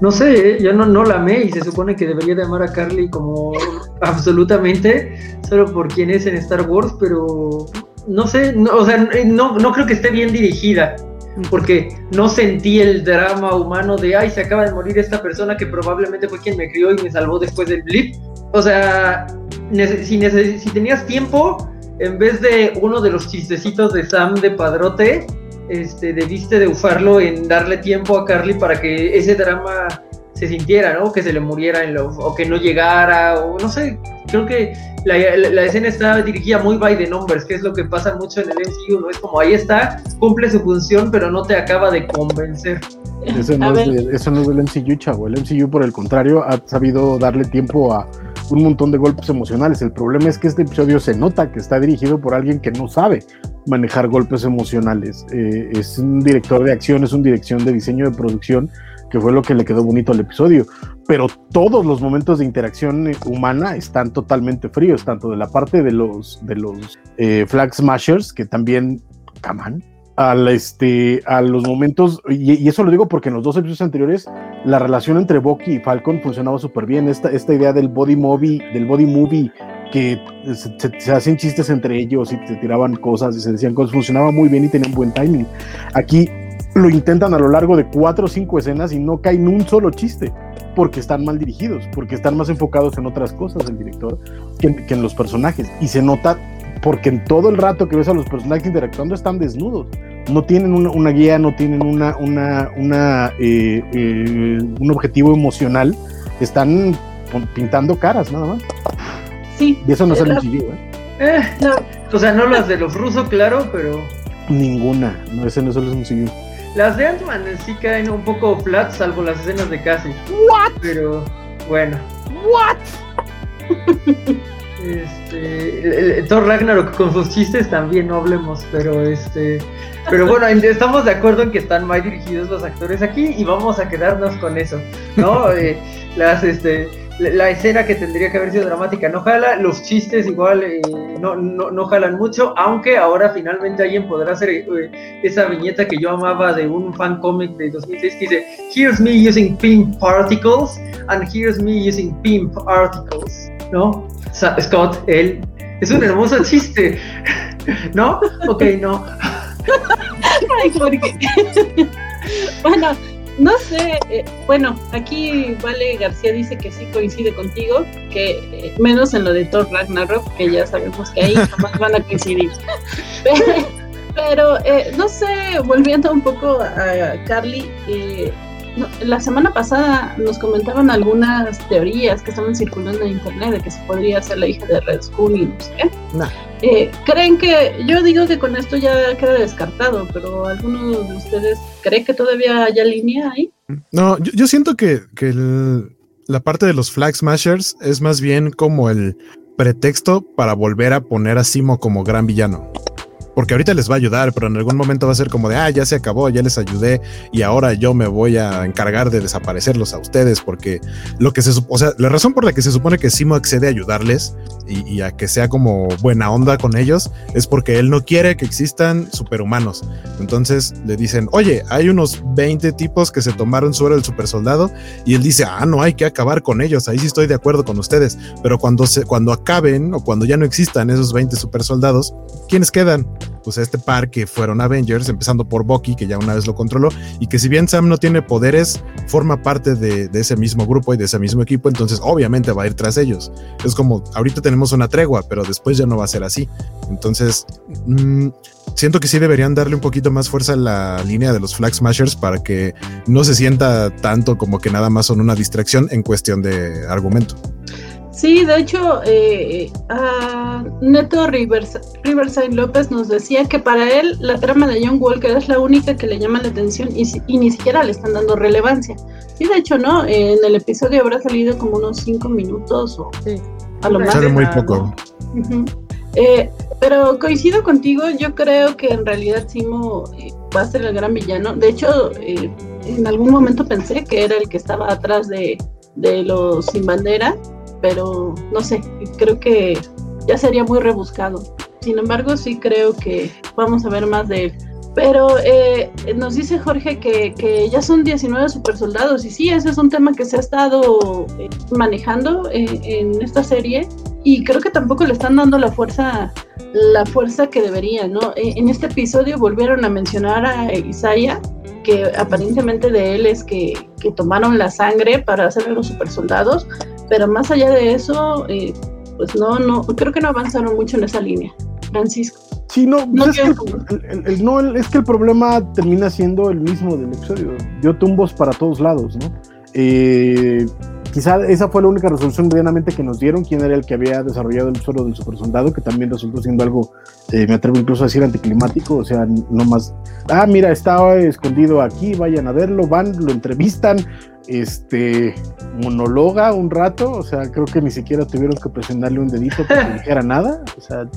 no sé, yo no, no la amé y se supone que debería de amar a Carly como absolutamente, solo por quien es en Star Wars, pero no sé, no, o sea, no, no creo que esté bien dirigida porque no sentí el drama humano de, ay, se acaba de morir esta persona que probablemente fue quien me crió y me salvó después del blip. O sea, si, si tenías tiempo, en vez de uno de los chistecitos de Sam de Padrote, este, debiste de usarlo en darle tiempo a Carly para que ese drama se sintiera, ¿no? Que se le muriera en lo, o que no llegara, o no sé, creo que la, la, la, escena está dirigida muy by the numbers, que es lo que pasa mucho en el MCU, ¿no? Es como ahí está, cumple su función, pero no te acaba de convencer. Eso no, es, de, eso no es del MCU, chavo. El MCU, por el contrario, ha sabido darle tiempo a un montón de golpes emocionales. El problema es que este episodio se nota que está dirigido por alguien que no sabe manejar golpes emocionales. Eh, es un director de acción, es un dirección de diseño de producción que fue lo que le quedó bonito al episodio. Pero todos los momentos de interacción humana están totalmente fríos, tanto de la parte de los, de los eh, Flag Smashers, que también, caman, al este, a los momentos, y, eso lo digo porque en los dos episodios anteriores la relación entre Bucky y Falcon funcionaba súper bien. Esta, esta idea del body movie, del body movie que se, hacían chistes entre ellos y se tiraban cosas y se decían cosas, funcionaba muy bien y tenían buen timing. Aquí lo intentan a lo largo de cuatro o cinco escenas y no caen un solo chiste porque están mal dirigidos, porque están más enfocados en otras cosas el director que, que en los personajes. Y se nota porque en todo el rato que ves a los personajes interactuando están desnudos. No tienen una, guía, no tienen una, una, una eh, eh, un objetivo emocional. Están pintando caras nada más. Sí. Y eso no es el ¿eh? ¿eh? no. O sea, no las de los rusos, claro, pero. Ninguna. No, ese no es el MCU. Las de Ant-Man sí caen un poco flat, salvo las escenas de casi. ¿What? Pero, bueno. ¿What? Este, el, Thor Ragnarok con sus chistes también no hablemos, pero este, pero bueno, estamos de acuerdo en que están mal dirigidos los actores aquí y vamos a quedarnos con eso, ¿no? Eh, las, este, la, escena que tendría que haber sido dramática no jala, los chistes igual eh, no, no, no, jalan mucho, aunque ahora finalmente alguien podrá hacer eh, esa viñeta que yo amaba de un fan cómic de 2006 que dice, here's me using pimp particles and here's me using pimp articles, ¿no? Scott, él. Es un hermoso chiste. ¿No? Ok, no. Ay, bueno, no sé. Eh, bueno, aquí Vale García dice que sí coincide contigo, que eh, menos en lo de Thor Ragnarok, que ya sabemos que ahí jamás van a coincidir. Pero, eh, no sé, volviendo un poco a Carly, la semana pasada nos comentaban algunas teorías que estaban circulando en internet de que se podría ser la hija de Red Skull y no sé eh, ¿Creen que, yo digo que con esto ya queda descartado, pero ¿alguno de ustedes cree que todavía haya línea ahí? No, yo, siento que, que la parte de los Flag Smashers es más bien como el pretexto para volver a poner a Simo como gran villano porque ahorita les va a ayudar, pero en algún momento va a ser como de, ah, ya se acabó, ya les ayudé y ahora yo me voy a encargar de desaparecerlos a ustedes, porque lo que se, o sea, la razón por la que se supone que Simo accede a ayudarles y, a que sea como buena onda con ellos es porque él no quiere que existan superhumanos. Entonces le dicen, oye, hay unos 20 tipos que se tomaron suero del super soldado y él dice, ah, no hay que acabar con ellos, ahí sí estoy de acuerdo con ustedes, pero cuando, se, cuando acaben o cuando ya no existan esos 20 super soldados, ¿quiénes quedan? Pues este par que fueron Avengers, empezando por Bucky, que ya una vez lo controló, y que si bien Sam no tiene poderes, forma parte de, ese mismo grupo y de ese mismo equipo, entonces obviamente va a ir tras ellos. Es como, ahorita tenemos una tregua, pero después ya no va a ser así. Entonces, mm, siento que sí deberían darle un poquito más fuerza a la línea de los Flag Smashers para que no se sienta tanto como que nada más son una distracción en cuestión de argumento. Sí, de hecho, eh, Neto Rivers, Riverside López nos decía que para él la trama de John Walker es la única que le llama la atención y, ni siquiera le están dando relevancia. Y de hecho, ¿no? en el episodio habrá salido como unos cinco minutos o a lo más. Sale muy poco. Eh, pero coincido contigo, yo creo que en realidad Simo eh, va a ser el gran villano. De hecho, en algún momento pensé que era el que estaba atrás de, de los sin bandera pero no sé, creo que ya sería muy rebuscado. Sin embargo, sí creo que vamos a ver más de él. Pero eh, nos dice Jorge que, ya son 19 super soldados y sí, ese es un tema que se ha estado eh, manejando eh, en esta serie y creo que tampoco le están dando la fuerza la fuerza que debería, ¿no? En este episodio volvieron a mencionar a Isaiah, que aparentemente de él es que, que tomaron la sangre para hacer a los super soldados, pero más allá de eso, eh, pues no, no, creo que no avanzaron mucho en esa línea. Francisco. Sí, no, no, pues es, que el, no es que el problema termina siendo el mismo del episodio. Dio tumbos para todos lados, ¿no? Eh, quizá esa fue la única resolución medianamente que nos dieron, quién era el que había desarrollado el suelo del super soldado, que también resultó siendo algo, eh, me atrevo incluso a decir, anticlimático, o sea, no más, ah, mira, estaba escondido aquí, vayan a verlo, van, lo entrevistan, este, monologa un rato, o sea, creo que ni siquiera tuvieron que presionarle un dedito para que dijera nada, o sea,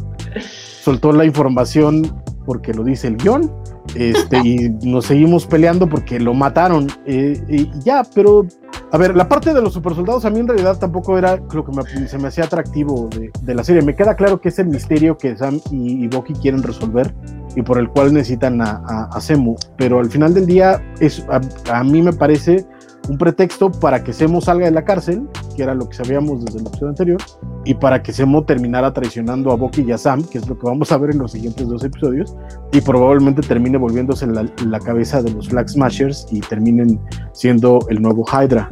soltó la información porque lo dice el guion Este, y nos seguimos peleando porque lo mataron. Eh, y ya, pero a ver, la parte de los supersoldados a mí en realidad tampoco era lo que se me hacía atractivo de, la serie. Me queda claro que es el misterio que Sam y, y quieren resolver y por el cual necesitan a, a, Semu. Pero al final del día, es, a mí me parece un pretexto para que Semo salga de la cárcel, que era lo que sabíamos desde el episodio anterior, y para que Semo terminara traicionando a Bucky y a Sam, que es lo que vamos a ver en los siguientes dos episodios, y probablemente termine volviéndose la, la cabeza de los Flag Smashers y terminen siendo el nuevo Hydra.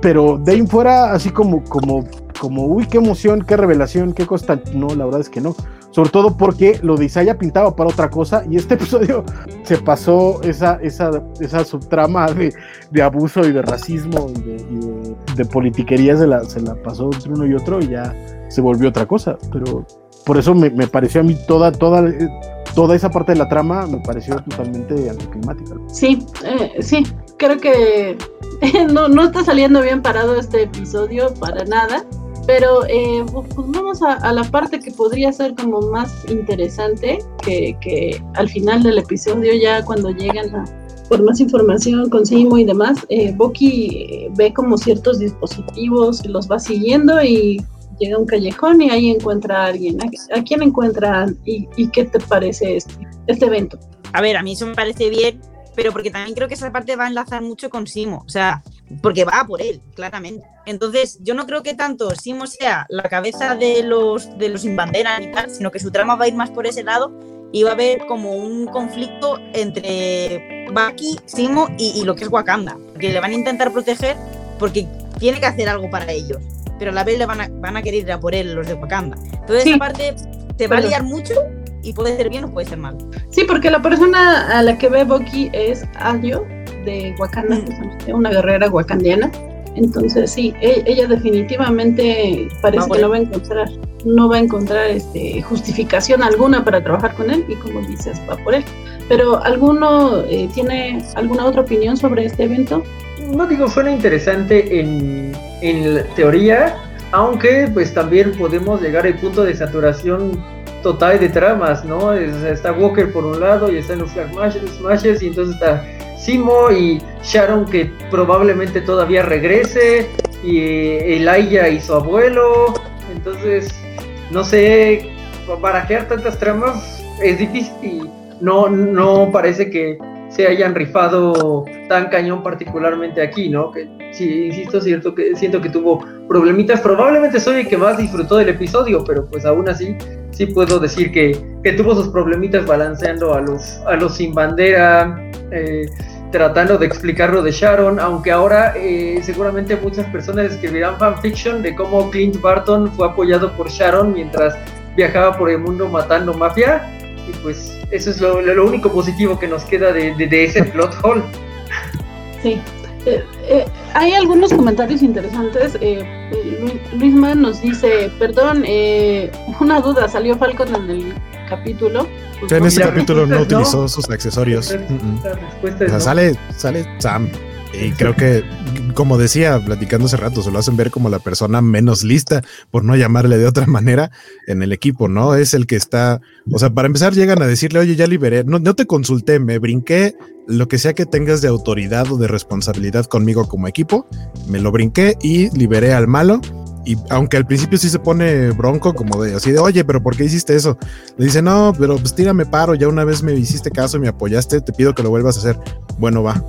Pero de ahí fuera, así como, como, como, uy, qué emoción, qué revelación, qué cosa, no, la verdad es que no sobre todo porque lo de Isaiah pintaba para otra cosa y este episodio se pasó esa, esa, esa subtrama de, de abuso y de racismo y de, politiquería se la, se la pasó entre uno y otro y ya se volvió otra cosa, pero por eso me, me pareció a mí toda, toda, toda esa parte de la trama me pareció totalmente anticlimática. Sí, eh, sí, creo que no, no está saliendo bien parado este episodio para nada. Pero eh, pues vamos a, la parte que podría ser como más interesante, que, que al final del episodio ya cuando llegan a, por más información con Simo y demás, eh, Boki ve como ciertos dispositivos, los va siguiendo y llega a un callejón y ahí encuentra a alguien. ¿A, quién encuentra y, y, qué te parece este, este evento? A ver, a mí eso me parece bien, pero porque también creo que esa parte va a enlazar mucho con Simo, o sea, porque va por él, claramente. Entonces, yo no creo que tanto Simo sea la cabeza de los de los bandera y tal, sino que su trama va a ir más por ese lado y va a haber como un conflicto entre Baki, Simo y, lo que es Wakanda, que le van a intentar proteger porque tiene que hacer algo para ellos, pero a la vez le van a, van a querer ir a por él los de Wakanda. Entonces, esa parte se va a liar mucho y puede ser bien o puede ser mal. Sí, porque la persona a la que ve Boki es Ayo de Wakanda, mm. una guerrera wakandiana. Entonces sí, e, ella definitivamente parece que no va a encontrar, no va a encontrar este, justificación alguna para trabajar con él y como dices, va por él. Pero ¿alguno eh, tiene alguna otra opinión sobre este evento? No digo, suena interesante en, en teoría, aunque pues también podemos llegar al punto de saturación total de tramas, ¿no? está Walker por un lado y están los Flag Smashers, y entonces está Simo y Sharon que probablemente todavía regrese y Elijah y su abuelo. Entonces, no sé, barajear tantas tramas es difícil y no, no parece que se hayan rifado tan cañón particularmente aquí, ¿no? Que sí, insisto, cierto que siento que tuvo problemitas. Probablemente soy el que más disfrutó del episodio, pero pues aún así sí puedo decir que, que tuvo sus problemitas balanceando a los, a los sin bandera, eh, tratando de explicar lo de Sharon, aunque ahora eh, seguramente muchas personas escribirán fanfiction de cómo Clint Barton fue apoyado por Sharon mientras viajaba por el mundo matando mafia, y pues eso es lo, lo único positivo que nos queda de, de, ese plot hole. Sí. Eh, eh, hay algunos comentarios interesantes. Eh, Luisma nos dice, perdón, eh, una duda, salió Falcon en el capítulo. en ese capítulo no, utilizó sus accesorios. sale, sale Sam. Y creo que, como decía, platicando hace rato, se lo hacen ver como la persona menos lista, por no llamarle de otra manera, en el equipo, ¿no? Es el que está, o sea, para empezar llegan a decirle, oye, ya liberé, no, no te consulté, me brinqué lo que sea que tengas de autoridad o de responsabilidad conmigo como equipo, me lo brinqué y liberé al malo. Y aunque al principio sí se pone bronco, como de así de, oye, pero ¿por qué hiciste eso? Le dice, no, pero pues tírame paro, ya una vez me hiciste caso y me apoyaste, te pido que lo vuelvas a hacer. Bueno, va.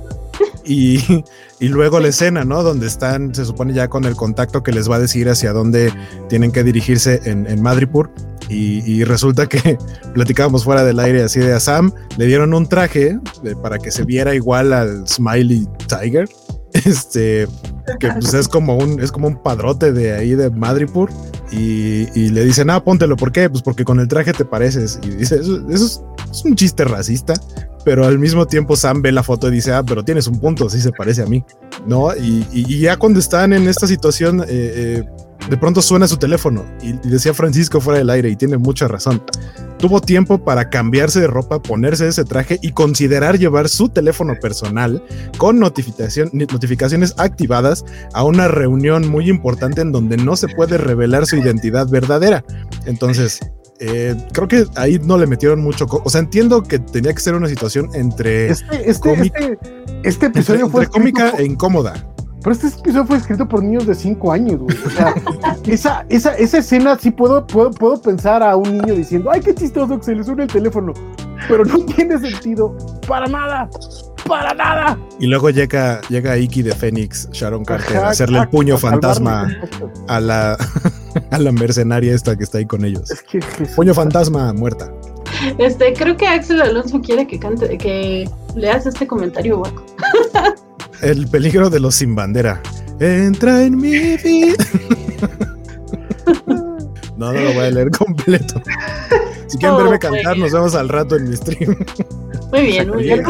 Y, y, luego la escena, ¿no? Donde están, se supone ya con el contacto que les va a decir hacia dónde tienen que dirigirse en, en Madripur. Y, resulta que platicábamos fuera del aire así de a Sam, le dieron un traje para que se viera igual al Smiley Tiger. Este, que pues es como un, es como un padrote de ahí de Madripur. Y, y, le dicen, ah, póntelo, ¿por qué? Pues porque con el traje te pareces. Y dice, eso, es, es, un chiste racista, pero al mismo tiempo Sam ve la foto y dice, ah, pero tienes un punto, sí se parece a mí, ¿no? Y, y ya cuando están en esta situación, eh, eh, de pronto suena su teléfono y, decía Francisco fuera del aire y tiene mucha razón. Tuvo tiempo para cambiarse de ropa, ponerse ese traje y considerar llevar su teléfono personal con notificación, notificaciones activadas a una reunión muy importante en donde no se puede revelar su identidad verdadera. Entonces, eh, creo que ahí no le metieron mucho. O sea, entiendo que tenía que ser una situación entre. Este, este, este, este, episodio fue. cómica e incómoda. Pero este episodio fue escrito por niños de 5 años, güey. O sea, esa, esa, esa escena sí puedo, puedo, puedo pensar a un niño diciendo, ay, qué chistoso que se le suene el teléfono. Pero no tiene sentido para nada. Para nada. Y luego llega, llega Iki de Fénix, Sharon Carter, a hacerle el puño fantasma a la, a la mercenaria esta que está ahí con ellos. Es que, puño fantasma muerta. Este, creo que Axel Alonso quiere que cante, que leas este comentario guaco. El peligro de los sin bandera. Entra en mi vida. No, no lo voy a leer completo. Si quieren verme cantar, nos vemos al rato en mi stream. Muy bien, muy bien.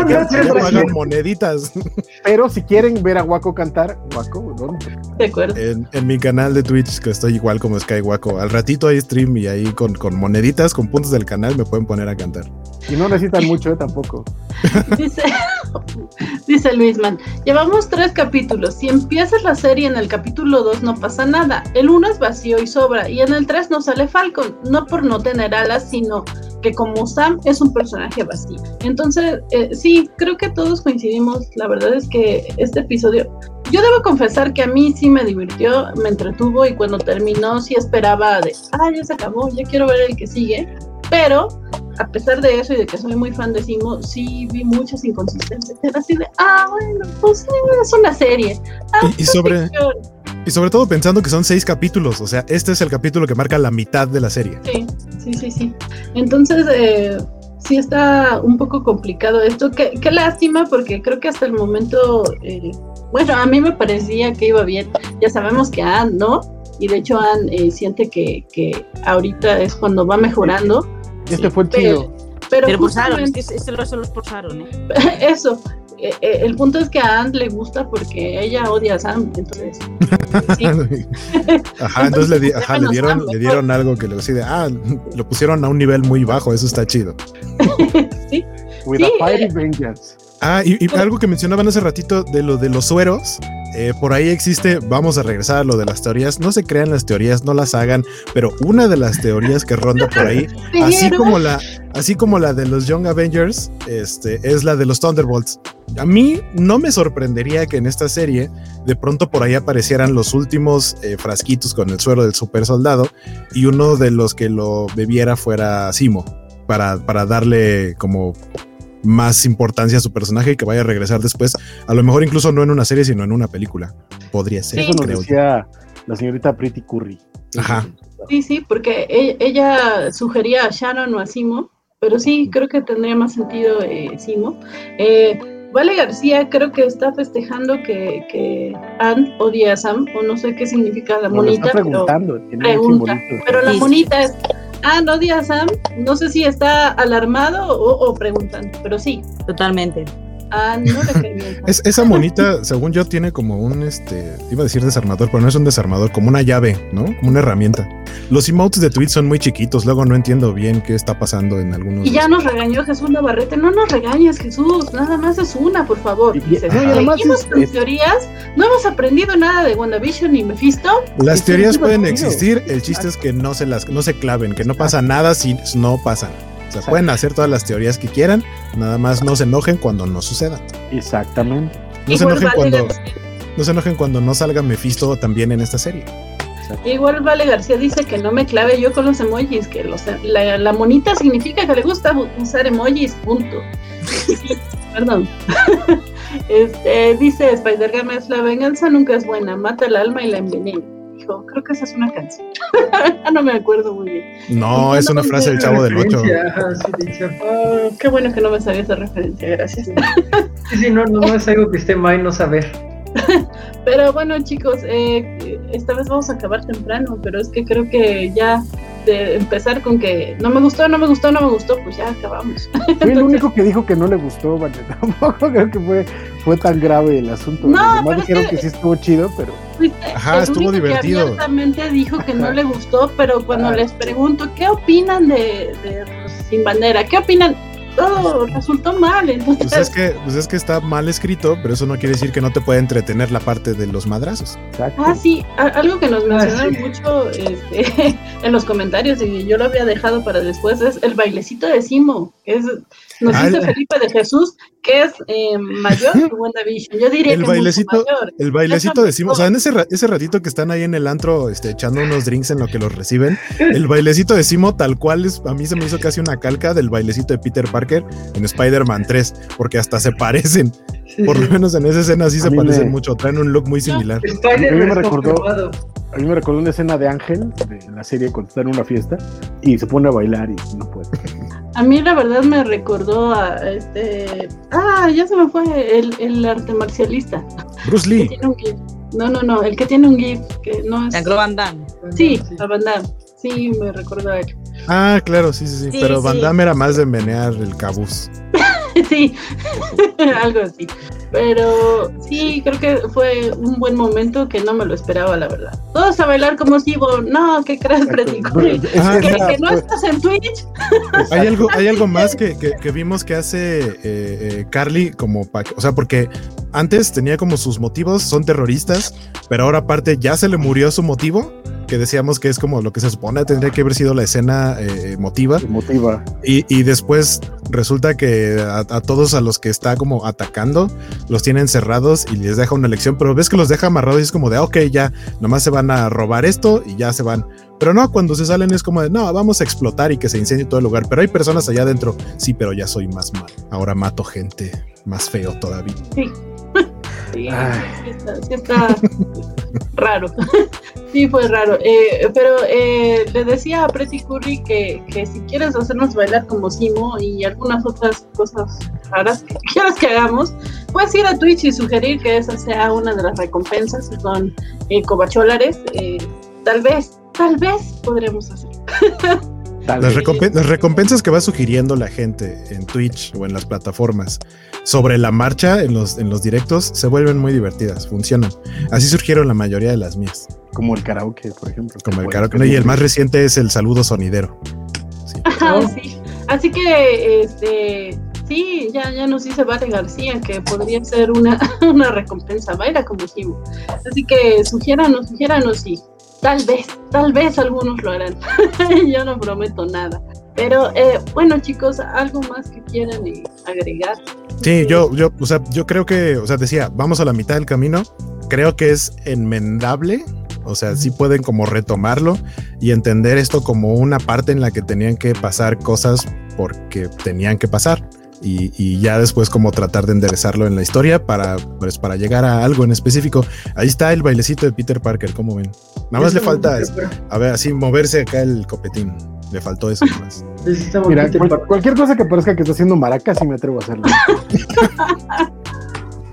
moneditas. Pero si quieren ver a Waco cantar, Waco, ¿dónde? De acuerdo. En, mi canal de Twitch, que estoy igual como Sky Waco. Al ratito hay stream y ahí con, con moneditas, con puntos del canal, me pueden poner a cantar. Y no necesitan mucho, ¿eh? tampoco. Dice, dice Luisman, llevamos tres capítulos. Si empiezas la serie en el capítulo 2 no pasa nada. El 1 es vacío y sobra. Y en el 3 no sale Falcon. No por no tener alas, sino que como Sam es un personaje vacío. Entonces, eh, sí, creo que todos coincidimos. La verdad es que este episodio, yo debo confesar que a mí sí me divirtió, me entretuvo y cuando terminó sí esperaba de, ah, ya se acabó, ya quiero ver el que sigue. Pero a pesar de eso y de que soy muy fan de Simo, sí vi muchas inconsistencias. Era así de, ah, bueno, pues es una serie. Ah, y, sobre, y sobre todo pensando que son seis capítulos, o sea, este es el capítulo que marca la mitad de la serie. Sí, sí, sí, sí. Entonces, eh, sí está un poco complicado esto. Qué, qué, lástima, porque creo que hasta el momento, eh, bueno, a mí me parecía que iba bien. Ya sabemos que Anne, ¿no? Y de hecho Anne eh, siente que, que ahorita es cuando va mejorando este fue el chido. Pero, pero forzaron, es que eso los forzaron, ¿eh? Eso, eh, eh, el punto es que a Ant le gusta porque ella odia a Sam, entonces. ajá, entonces, le, ajá, le, dieron, le dieron algo que le decide, ah, lo pusieron a un nivel muy bajo, eso está chido. sí. With a fiery eh, vengeance. Ah, y, y, algo que mencionaban hace ratito de lo de los sueros, eh, por ahí existe, vamos a regresar a lo de las teorías, no se crean las teorías, no las hagan, pero una de las teorías que ronda por ahí, así como la, así como la de los Young Avengers, este, es la de los Thunderbolts. A mí no me sorprendería que en esta serie de pronto por ahí aparecieran los últimos eh, frasquitos con el suero del super soldado y uno de los que lo bebiera fuera Simo para, para darle como más importancia a su personaje y que vaya a regresar después. A lo mejor incluso no en una serie, sino en una película. Podría ser. Eso nos decía la señorita Pretty Curry. Ajá. Sí, sí, porque e-, ella, sugería a Sharon o a Simo, pero sí, creo que tendría más sentido eh, Simo. Eh, vale García creo que está festejando que, que Anne odia a Sam, o no sé qué significa la monita. preguntando, pero la monita es ah, no odia a Sam, no sé si está alarmado o, o preguntando, pero sí. Totalmente. Ah, no le es, Esa monita, según yo, tiene como un, este, iba a decir desarmador, pero no es un desarmador, como una llave, ¿no? Como una herramienta. Los emotes de tweets son muy chiquitos, luego no entiendo bien qué está pasando en algunos. Y ya nos regañó Jesús Navarrete, no nos regañes Jesús, nada más es una, por favor. Y, teorías, no hemos aprendido nada de WandaVision ni Mephisto. Las teorías pueden existir, el chiste es que no se las, no se claven, que no pasa nada si no pasan. O sea, pueden hacer todas las teorías que quieran, nada más no se enojen cuando no suceda. Exactamente. No se enojen cuando no se enojen cuando no salga Mephisto también en esta serie. Igual Vale García dice que no me clave yo con los emojis, que los, la, monita significa que le gusta usar emojis, punto. Perdón. este, dice Spider Games, la venganza nunca es buena, mata el alma y la envenena creo que esa es una canción. no me acuerdo muy bien. No, es una frase del Chavo del Ocho. Oh, qué bueno que no me sabía esa referencia, gracias. sí, sí, no, no, es algo que esté mal no saber. pero bueno, chicos, eh, esta vez vamos a acabar temprano, pero es que creo que ya de empezar con que no me gustó, no me gustó, no me gustó, pues ya acabamos. Fui el único que dijo que no le gustó, vale, tampoco creo que fue, fue tan grave el asunto. No, pero dijeron que, sí estuvo chido, pero. Ajá, estuvo divertido. Que dijo que no le gustó, pero cuando les pregunto, ¿qué opinan de, de Sin Bandera? ¿Qué opinan? todo resultó mal. Entonces... Pues es que, pues es que está mal escrito, pero eso no quiere decir que no te pueda entretener la parte de los madrazos. Ah, sí, algo que nos mencionaron mucho este, en los comentarios y yo lo había dejado para después es el bailecito de Simo. Es, nos ah, dice Felipe de Jesús que es eh, mayor que WandaVision. Yo diría el que bailecito, mayor. El bailecito de Simo, o sea, en ese, ese ratito que están ahí en el antro este, echando unos drinks en lo que los reciben, el bailecito de Simo tal cual es, a mí se me hizo casi una calca del bailecito de Peter Parker en Spider-Man 3, porque hasta se parecen. Por lo menos en esa escena sí se parecen mucho, traen un look muy similar. A mí, me recordó, a mí me recordó una escena de Ángel de la serie cuando está en una fiesta y se pone a bailar y no puede. A mí la verdad me recordó a este... Ah, ya se me fue el, el arte marcialista. Bruce Lee. No, no, no, el que tiene un GIF que no es. Jean-Claude Van Damme. Sí, a Van Damme. Sí, me recuerdo a él. Ah, claro, sí, sí, sí. pero Van Damme era más de menear el cabuz. sí, algo así. Pero sí, creo que fue un buen momento que no me lo esperaba, la verdad. Todos a bailar como si, no, ¿qué crees, Freddy? que, no estás en Twitch. hay algo, hay algo más que, que, vimos que hace eh, eh, Carly como, o sea, porque antes tenía como sus motivos, son terroristas, pero ahora aparte ya se le murió su motivo que decíamos que es como lo que se supone tendría que haber sido la escena eh, emotiva. Emotiva. Y, después resulta que a, todos a los que está como atacando los tienen cerrados y les deja una lección, pero ves que los deja amarrados y es como de, ok, ya, nomás se van a robar esto y ya se van. Pero no, cuando se salen es como de, no, vamos a explotar y que se incendie todo el lugar. Pero hay personas allá adentro, sí, pero ya soy más mal. Ahora mato gente más feo todavía. Sí. Sí, está, raro. sí, fue raro. Eh, pero eh, le decía a Pretty Curry que, que, si quieres hacernos bailar como Simo y algunas otras cosas raras que quieras que hagamos, puedes ir a Twitch y sugerir que esa sea una de las recompensas, son eh, cobacholares. Eh, tal vez, tal vez podremos hacer. Las, recompensas que va sugiriendo la gente en Twitch o en las plataformas sobre la marcha en los, en los directos se vuelven muy divertidas, funcionan. Así surgieron la mayoría de las mías. Como el karaoke, por ejemplo. Como el karaoke. Y el más reciente es el saludo sonidero. Sí. Así que, este, sí, ya, ya nos dice Vale García que podría ser una, una recompensa. Baila como Simu. Así que sugiéranos, sugiéranos y Tal vez, tal vez algunos lo harán. Yo no prometo nada. Pero eh, bueno, chicos, algo más que quieran eh, agregar. Sí, yo, yo, o sea, yo creo que, o sea, decía, vamos a la mitad del camino. Creo que es enmendable. O sea, sí pueden como retomarlo y entender esto como una parte en la que tenían que pasar cosas porque tenían que pasar y, ya después como tratar de enderezarlo en la historia para, pues, para llegar a algo en específico. Ahí está el bailecito de Peter Parker, como ven? Nada más le falta, a ver, así moverse acá el copetín. Le faltó eso más. Mira, cualquier cosa que parezca que está haciendo maracas, sí me atrevo a hacerlo.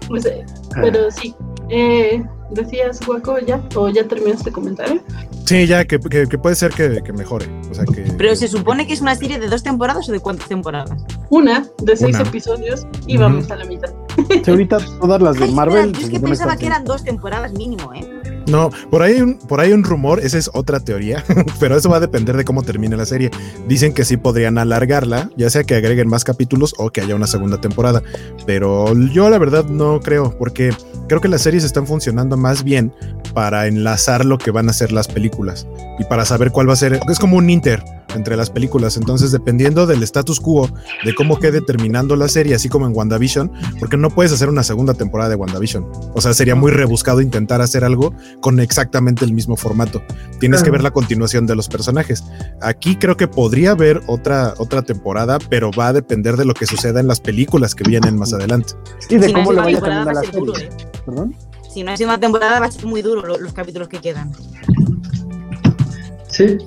pues, eh, pero sí. Eh, decías, Hueco, ya, o ya terminaste este comentario. Sí, ya, que, puede ser que, mejore. O sea, que, Pero se supone que es una serie de dos temporadas o de cuántas temporadas? Una, de seis episodios, y vamos a la mitad. Sí, ahorita todas las de Marvel. yo es que pensaba que eran dos temporadas mínimo, ¿eh? No, por ahí, un, por ahí un rumor, esa es otra teoría, pero eso va a depender de cómo termine la serie. Dicen que sí podrían alargarla, ya sea que agreguen más capítulos o que haya una segunda temporada, pero yo la verdad no creo, porque creo que las series están funcionando más bien para enlazar lo que van a ser las películas y para saber cuál va a ser, es como un inter entre las películas. Entonces, dependiendo del status quo, de cómo quede terminando la serie, así como en WandaVision, porque no puedes hacer una segunda temporada de WandaVision. O sea, sería muy rebuscado intentar hacer algo con exactamente el mismo formato. Tienes que ver la continuación de los personajes. Aquí creo que podría haber otra, otra temporada, pero va a depender de lo que suceda en las películas que vienen más adelante. Y de cómo lo vaya a la serie. ¿eh? ¿Perdón? Si no es una temporada, va a ser muy duro los, los capítulos que quedan. Sí,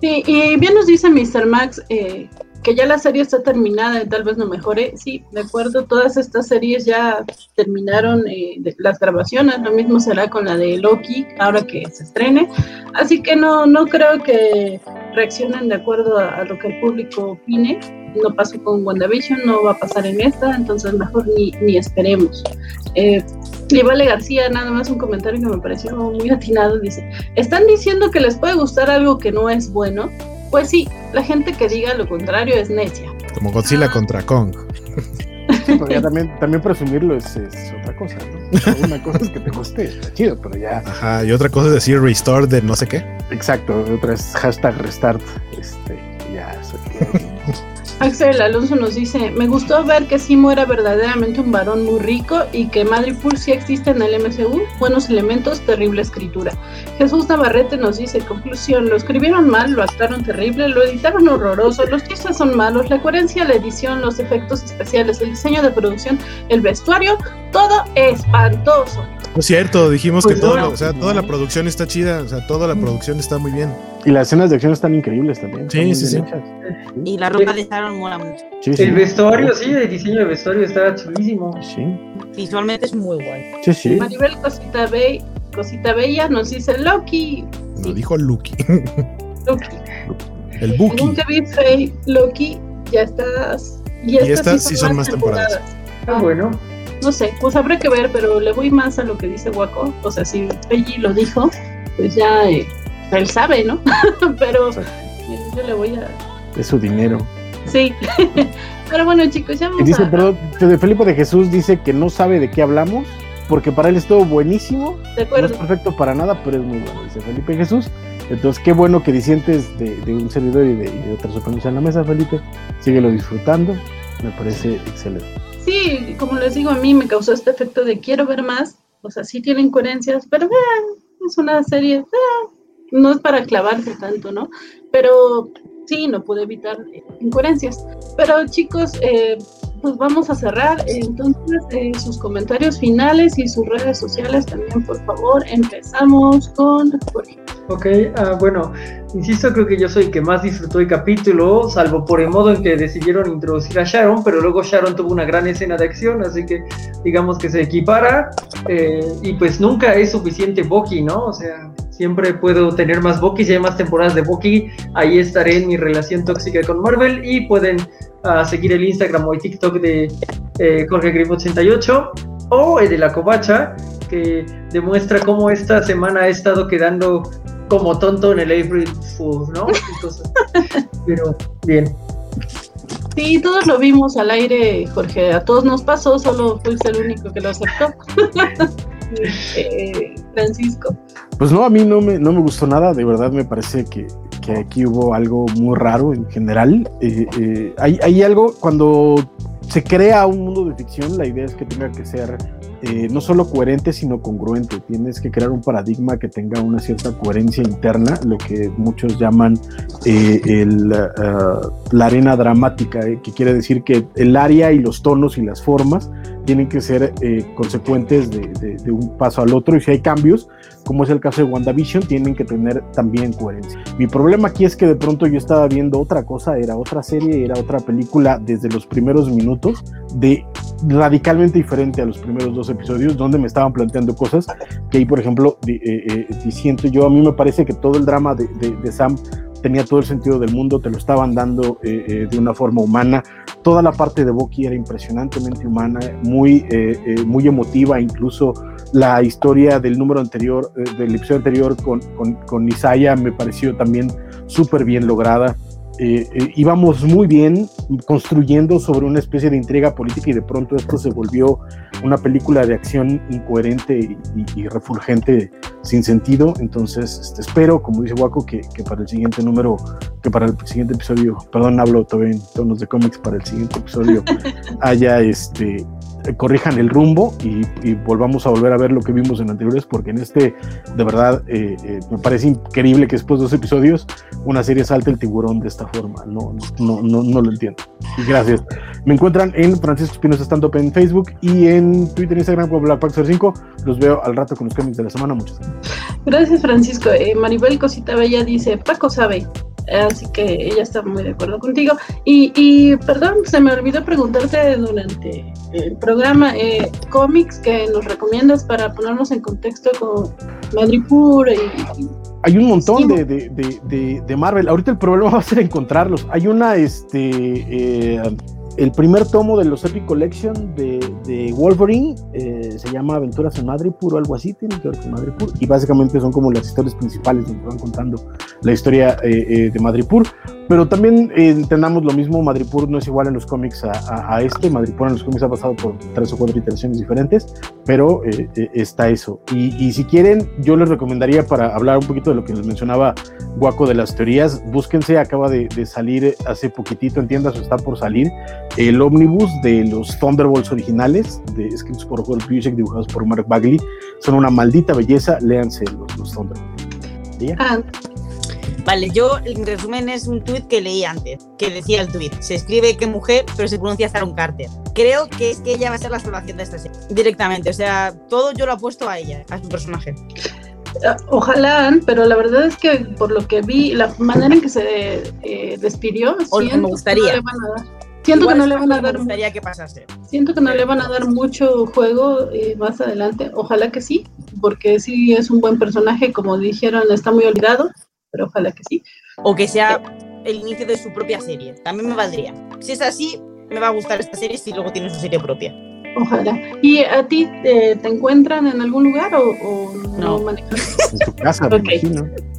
Sí, y bien nos dice Mr. Max eh, que ya la serie está terminada y tal vez no mejore. Sí, de acuerdo, todas estas series ya terminaron eh, las grabaciones, lo mismo será con la de Loki, ahora que se estrene. Así que no, no creo que reaccionen de acuerdo a, lo que el público opine. No pasó con WandaVision, no va a pasar en esta, entonces mejor ni, ni esperemos. Eh, y Vale García, nada más un comentario que me pareció muy atinado, dice, ¿están diciendo que les puede gustar algo que no es bueno? Pues sí, la gente que diga lo contrario es necia. Como Godzilla contra Kong. también, también presumirlo es, otra cosa, ¿no? Una cosa es que te guste, está chido, pero ya. Ajá, y otra cosa es decir restore de no sé qué. Exacto, otra es hashtag restart. Este, ya, Axel Alonso nos dice, me gustó ver que Simo era verdaderamente un varón muy rico y que Madripoor sí existe en el MCU, buenos elementos, terrible escritura. Jesús Navarrete nos dice, conclusión, lo escribieron mal, lo actuaron terrible, lo editaron horroroso, los chistes son malos, la coherencia, la edición, los efectos especiales, el diseño de producción, el vestuario, todo espantoso. Es cierto, dijimos que pues todo, o sea, toda la producción está chida, o sea, toda la producción está muy bien. Y las escenas de acción están increíbles también. Sí, sí, sí. Y la ropa de Sharon mola mucho. el vestuario, sí, el diseño de vestuario está chulísimo. Sí. Visualmente es muy guay. Sí, sí. Maribel Cosita, Be Cosita Bella nos dice Loki. Lo dijo Lucky. Loki. El Buki. Según que Loki, ya estás. y estas sí son más temporadas. Ah, bueno. No sé, pues habrá que ver, pero le voy más a lo que dice Waco. O sea, si Peggy lo dijo, pues ya eh, él sabe, ¿no? pero yo le voy a. Es su dinero. Sí. pero bueno, chicos, ya vamos dice, a. Perdón, Felipe de Jesús dice que no sabe de qué hablamos, porque para él estuvo buenísimo. De acuerdo. No es perfecto para nada, pero es muy bueno, dice Felipe Jesús. Entonces, qué bueno que disientes de, de un servidor y de, de otras opiniones en la mesa, Felipe. Síguelo disfrutando. Me parece excelente sí, como les digo, a mí me causó este efecto de quiero ver más. O sea, sí tiene incoherencias, pero vean, es una serie, no es para clavarse tanto, ¿no? Pero sí, no pude evitar incoherencias. Pero chicos, eh, pues vamos a cerrar. Entonces, sus comentarios finales y sus redes sociales también, por favor. Empezamos con Ok, ah, bueno, insisto, creo que yo soy el que más disfrutó el capítulo, salvo por el modo en que decidieron introducir a Sharon, pero luego Sharon tuvo una gran escena de acción, así que digamos que se equipara. Eh, y pues nunca es suficiente Bucky, ¿no? O sea, siempre puedo tener más Bucky, si hay más temporadas de Bucky, ahí estaré en mi relación tóxica con Marvel y pueden uh, seguir el Instagram o el TikTok de eh, Jorge Grip 88 o el de la Covacha, que demuestra cómo esta semana ha estado quedando como tonto en el April Food, ¿no? pero bien. Sí, todos lo vimos al aire, Jorge. A todos nos pasó, solo fuiste el único que lo aceptó. Eh, Francisco. Pues no, a mí no me, no me gustó nada. De verdad me parece que, que aquí hubo algo muy raro en general. Eh, eh, hay, hay algo cuando se crea un mundo de ficción, la idea es que tenga que ser eh, no solo coherente, sino congruente. Tienes que crear un paradigma que tenga una cierta coherencia interna, lo que muchos llaman el, uh, la arena dramática, que quiere decir que el área y los tonos y las formas tienen que ser consecuentes de, de, de, un paso al otro y si hay cambios, como es el caso de WandaVision, tienen que tener también coherencia. Mi problema aquí es que de pronto yo estaba viendo otra cosa, era otra serie, era otra película desde los primeros minutos de radicalmente diferente a los primeros dos episodios, donde me estaban planteando cosas que ahí, por ejemplo, eh, eh, siento yo, a mí me parece que todo el drama de, de, Sam tenía todo el sentido del mundo, te lo estaban dando eh, de una forma humana. Toda la parte de Bucky era impresionantemente humana, muy, muy emotiva, incluso la historia del número anterior, del episodio anterior con, con, con Isaiah me pareció también súper bien lograda. Eh, eh, íbamos muy bien construyendo sobre una especie de intriga política y de pronto esto se volvió una película de acción incoherente y, refulgente sin sentido. Entonces este, espero, como dice Waco, que, que, para el siguiente número, que para el siguiente episodio, perdón, hablo todavía en tonos de cómics, para el siguiente episodio haya este corrijan el rumbo y, volvamos a volver a ver lo que vimos en anteriores, porque en este, de verdad, eh, eh, me parece increíble que después de dos episodios una serie salte el tiburón de esta forma. No, no, no, no lo entiendo. gracias. Me encuentran en Francisco Espinosa Stand en Facebook y en Twitter Instagram como Black 05. Los veo al rato con los cómics de la semana. Muchas gracias. Gracias, Francisco. Maribel Cosita Bella dice: Paco sabe. Así que ella está muy de acuerdo contigo. Y, y perdón, se me olvidó preguntarte durante el programa eh, cómics que nos recomiendas para ponernos en contexto con Madripoor y, hay un montón de, de, de, de, Marvel. Ahorita el problema va a ser encontrarlos. Hay una, este, eh, el primer tomo de los Epic Collection de, de Wolverine eh, se llama Aventuras en Madripoor o algo así, tiene que ver con Madripoor, y básicamente son como las historias principales donde van contando la historia eh, eh, de Madripoor. Pero también eh, entendamos lo mismo, Madripur no es igual en los cómics a, a, este, Madripur en los cómics ha pasado por tres o cuatro iteraciones diferentes, pero eh, eh, está eso. Y, y, si quieren, yo les recomendaría para hablar un poquito de lo que les mencionaba Guaco de las teorías, búsquense, acaba de, de salir hace poquitito en tiendas está por salir, el ómnibus de los Thunderbolts originales, de, escritos por Joel Busiek, dibujados por Mark Bagley, son una maldita belleza, léanse los, los Thunderbolts. Ah, Vale, yo en resumen es un tuit que leí antes, que decía el tuit, se escribe que mujer, pero se pronuncia Sharon Carter. Creo que es que ella va a ser la salvación de esta serie, directamente, o sea, todo yo lo apuesto a ella, a su personaje. Ah, ojalá, pero la verdad es que por lo que vi, la manera en que se eh, despidió, o me gustaría. Que no siento que no le van a dar. Me gustaría que pasase. Siento que no le van a dar mucho juego eh, más adelante. Ojalá que sí, porque sí es un buen personaje, como dijeron, está muy olvidado pero ojalá que sí. O que sea el inicio de su propia serie, también me valdría. Si es así, me va a gustar esta serie si luego tiene su serie propia. Ojalá. ¿Y a ti eh, te encuentran en algún lugar o, no, manejas? En tu casa, okay.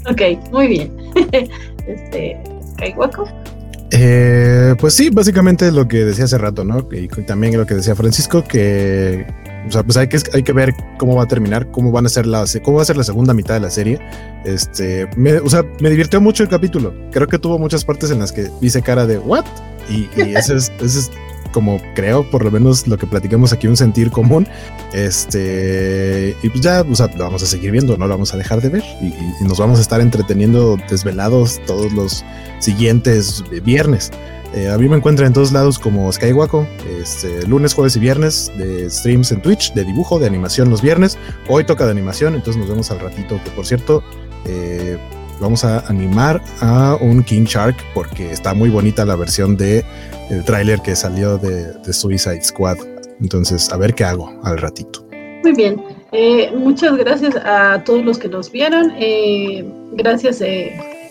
ok, muy bien. este, Skywalker. Eh, pues sí, básicamente lo que decía hace rato, ¿no? Y también lo que decía Francisco, que o sea, pues hay que, hay que ver cómo va a terminar, cómo van a ser la, cómo va a ser la segunda mitad de la serie. Este, me, o sea, me divirtió mucho el capítulo. Creo que tuvo muchas partes en las que hice cara de what y, y ese es, ese es como creo, por lo menos lo que platicamos aquí, un sentir común. Este, y pues ya, o sea, lo vamos a seguir viendo, no lo vamos a dejar de ver y, y nos vamos a estar entreteniendo desvelados todos los siguientes viernes. Eh, a mí me encuentran en todos lados como Skywaco, este, lunes, jueves y viernes de streams en Twitch, de dibujo, de animación los viernes. Hoy toca de animación, entonces nos vemos al ratito, que por cierto, eh, vamos a animar a un King Shark porque está muy bonita la versión de el tráiler que salió de, de, Suicide Squad. Entonces, a ver qué hago al ratito. Muy bien. Eh, muchas gracias a todos los que nos vieron. gracias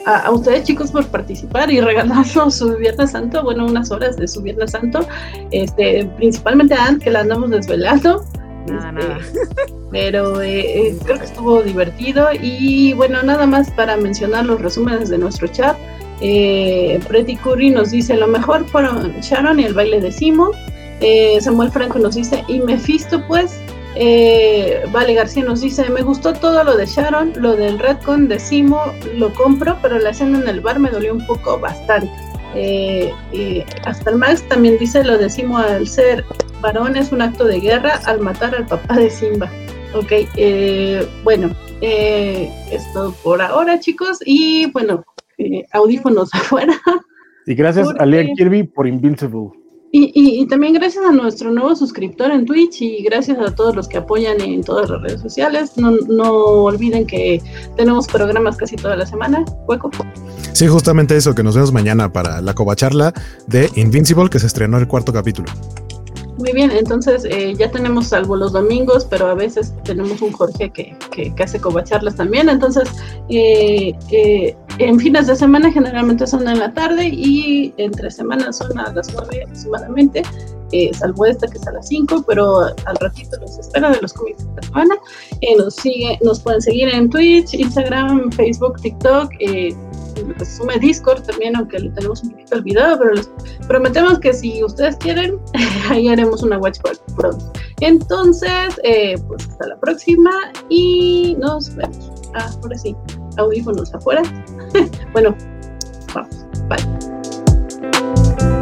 a, ustedes chicos por participar y regalarnos su Viernes Santo, bueno, unas horas de su Viernes Santo, este, principalmente a Ant, que la andamos desvelando. Nada, este, Pero eh, eh, creo que estuvo divertido y bueno, nada más para mencionar los resúmenes de nuestro chat. Eh, Pretty Curry nos dice lo mejor fueron Sharon y el baile de Simo. Eh, Samuel Franco nos dice y Mephisto pues eh, vale García nos dice, me gustó todo lo de Sharon, lo del Redcon de Simo, lo compro, pero la escena en el bar me dolió un poco bastante. Eh, hasta el Max también dice lo de Simo al ser varón es un acto de guerra al matar al papá de Simba. Ok, eh, bueno, eh, esto por ahora chicos y bueno, audífonos afuera. Y gracias a Leah Kirby por Invincible. Y, y, también gracias a nuestro nuevo suscriptor en Twitch y gracias a todos los que apoyan en todas las redes sociales. No, no olviden que tenemos programas casi toda la semana. Hueco. Sí, justamente eso, que nos vemos mañana para la covacharla de Invincible, que se estrenó el cuarto capítulo. Muy bien, entonces eh, ya tenemos salvo los domingos, pero a veces tenemos un Jorge que, que, que hace covacharlas también. Entonces, eh, eh, en fines de semana generalmente son en la tarde y entre semanas son a las 9 aproximadamente, salvo esta que es a las 5, pero al ratito los espero de los cómics de la semana. nos, sigue, nos pueden seguir en Twitch, Instagram, Facebook, TikTok resume Discord también, aunque lo tenemos un poquito olvidado, pero prometemos que si ustedes quieren, ahí haremos una Watch pronto. Entonces, eh, pues hasta la próxima y nos vemos. Ah, ahora sí, audífonos afuera. bueno, vamos, bye.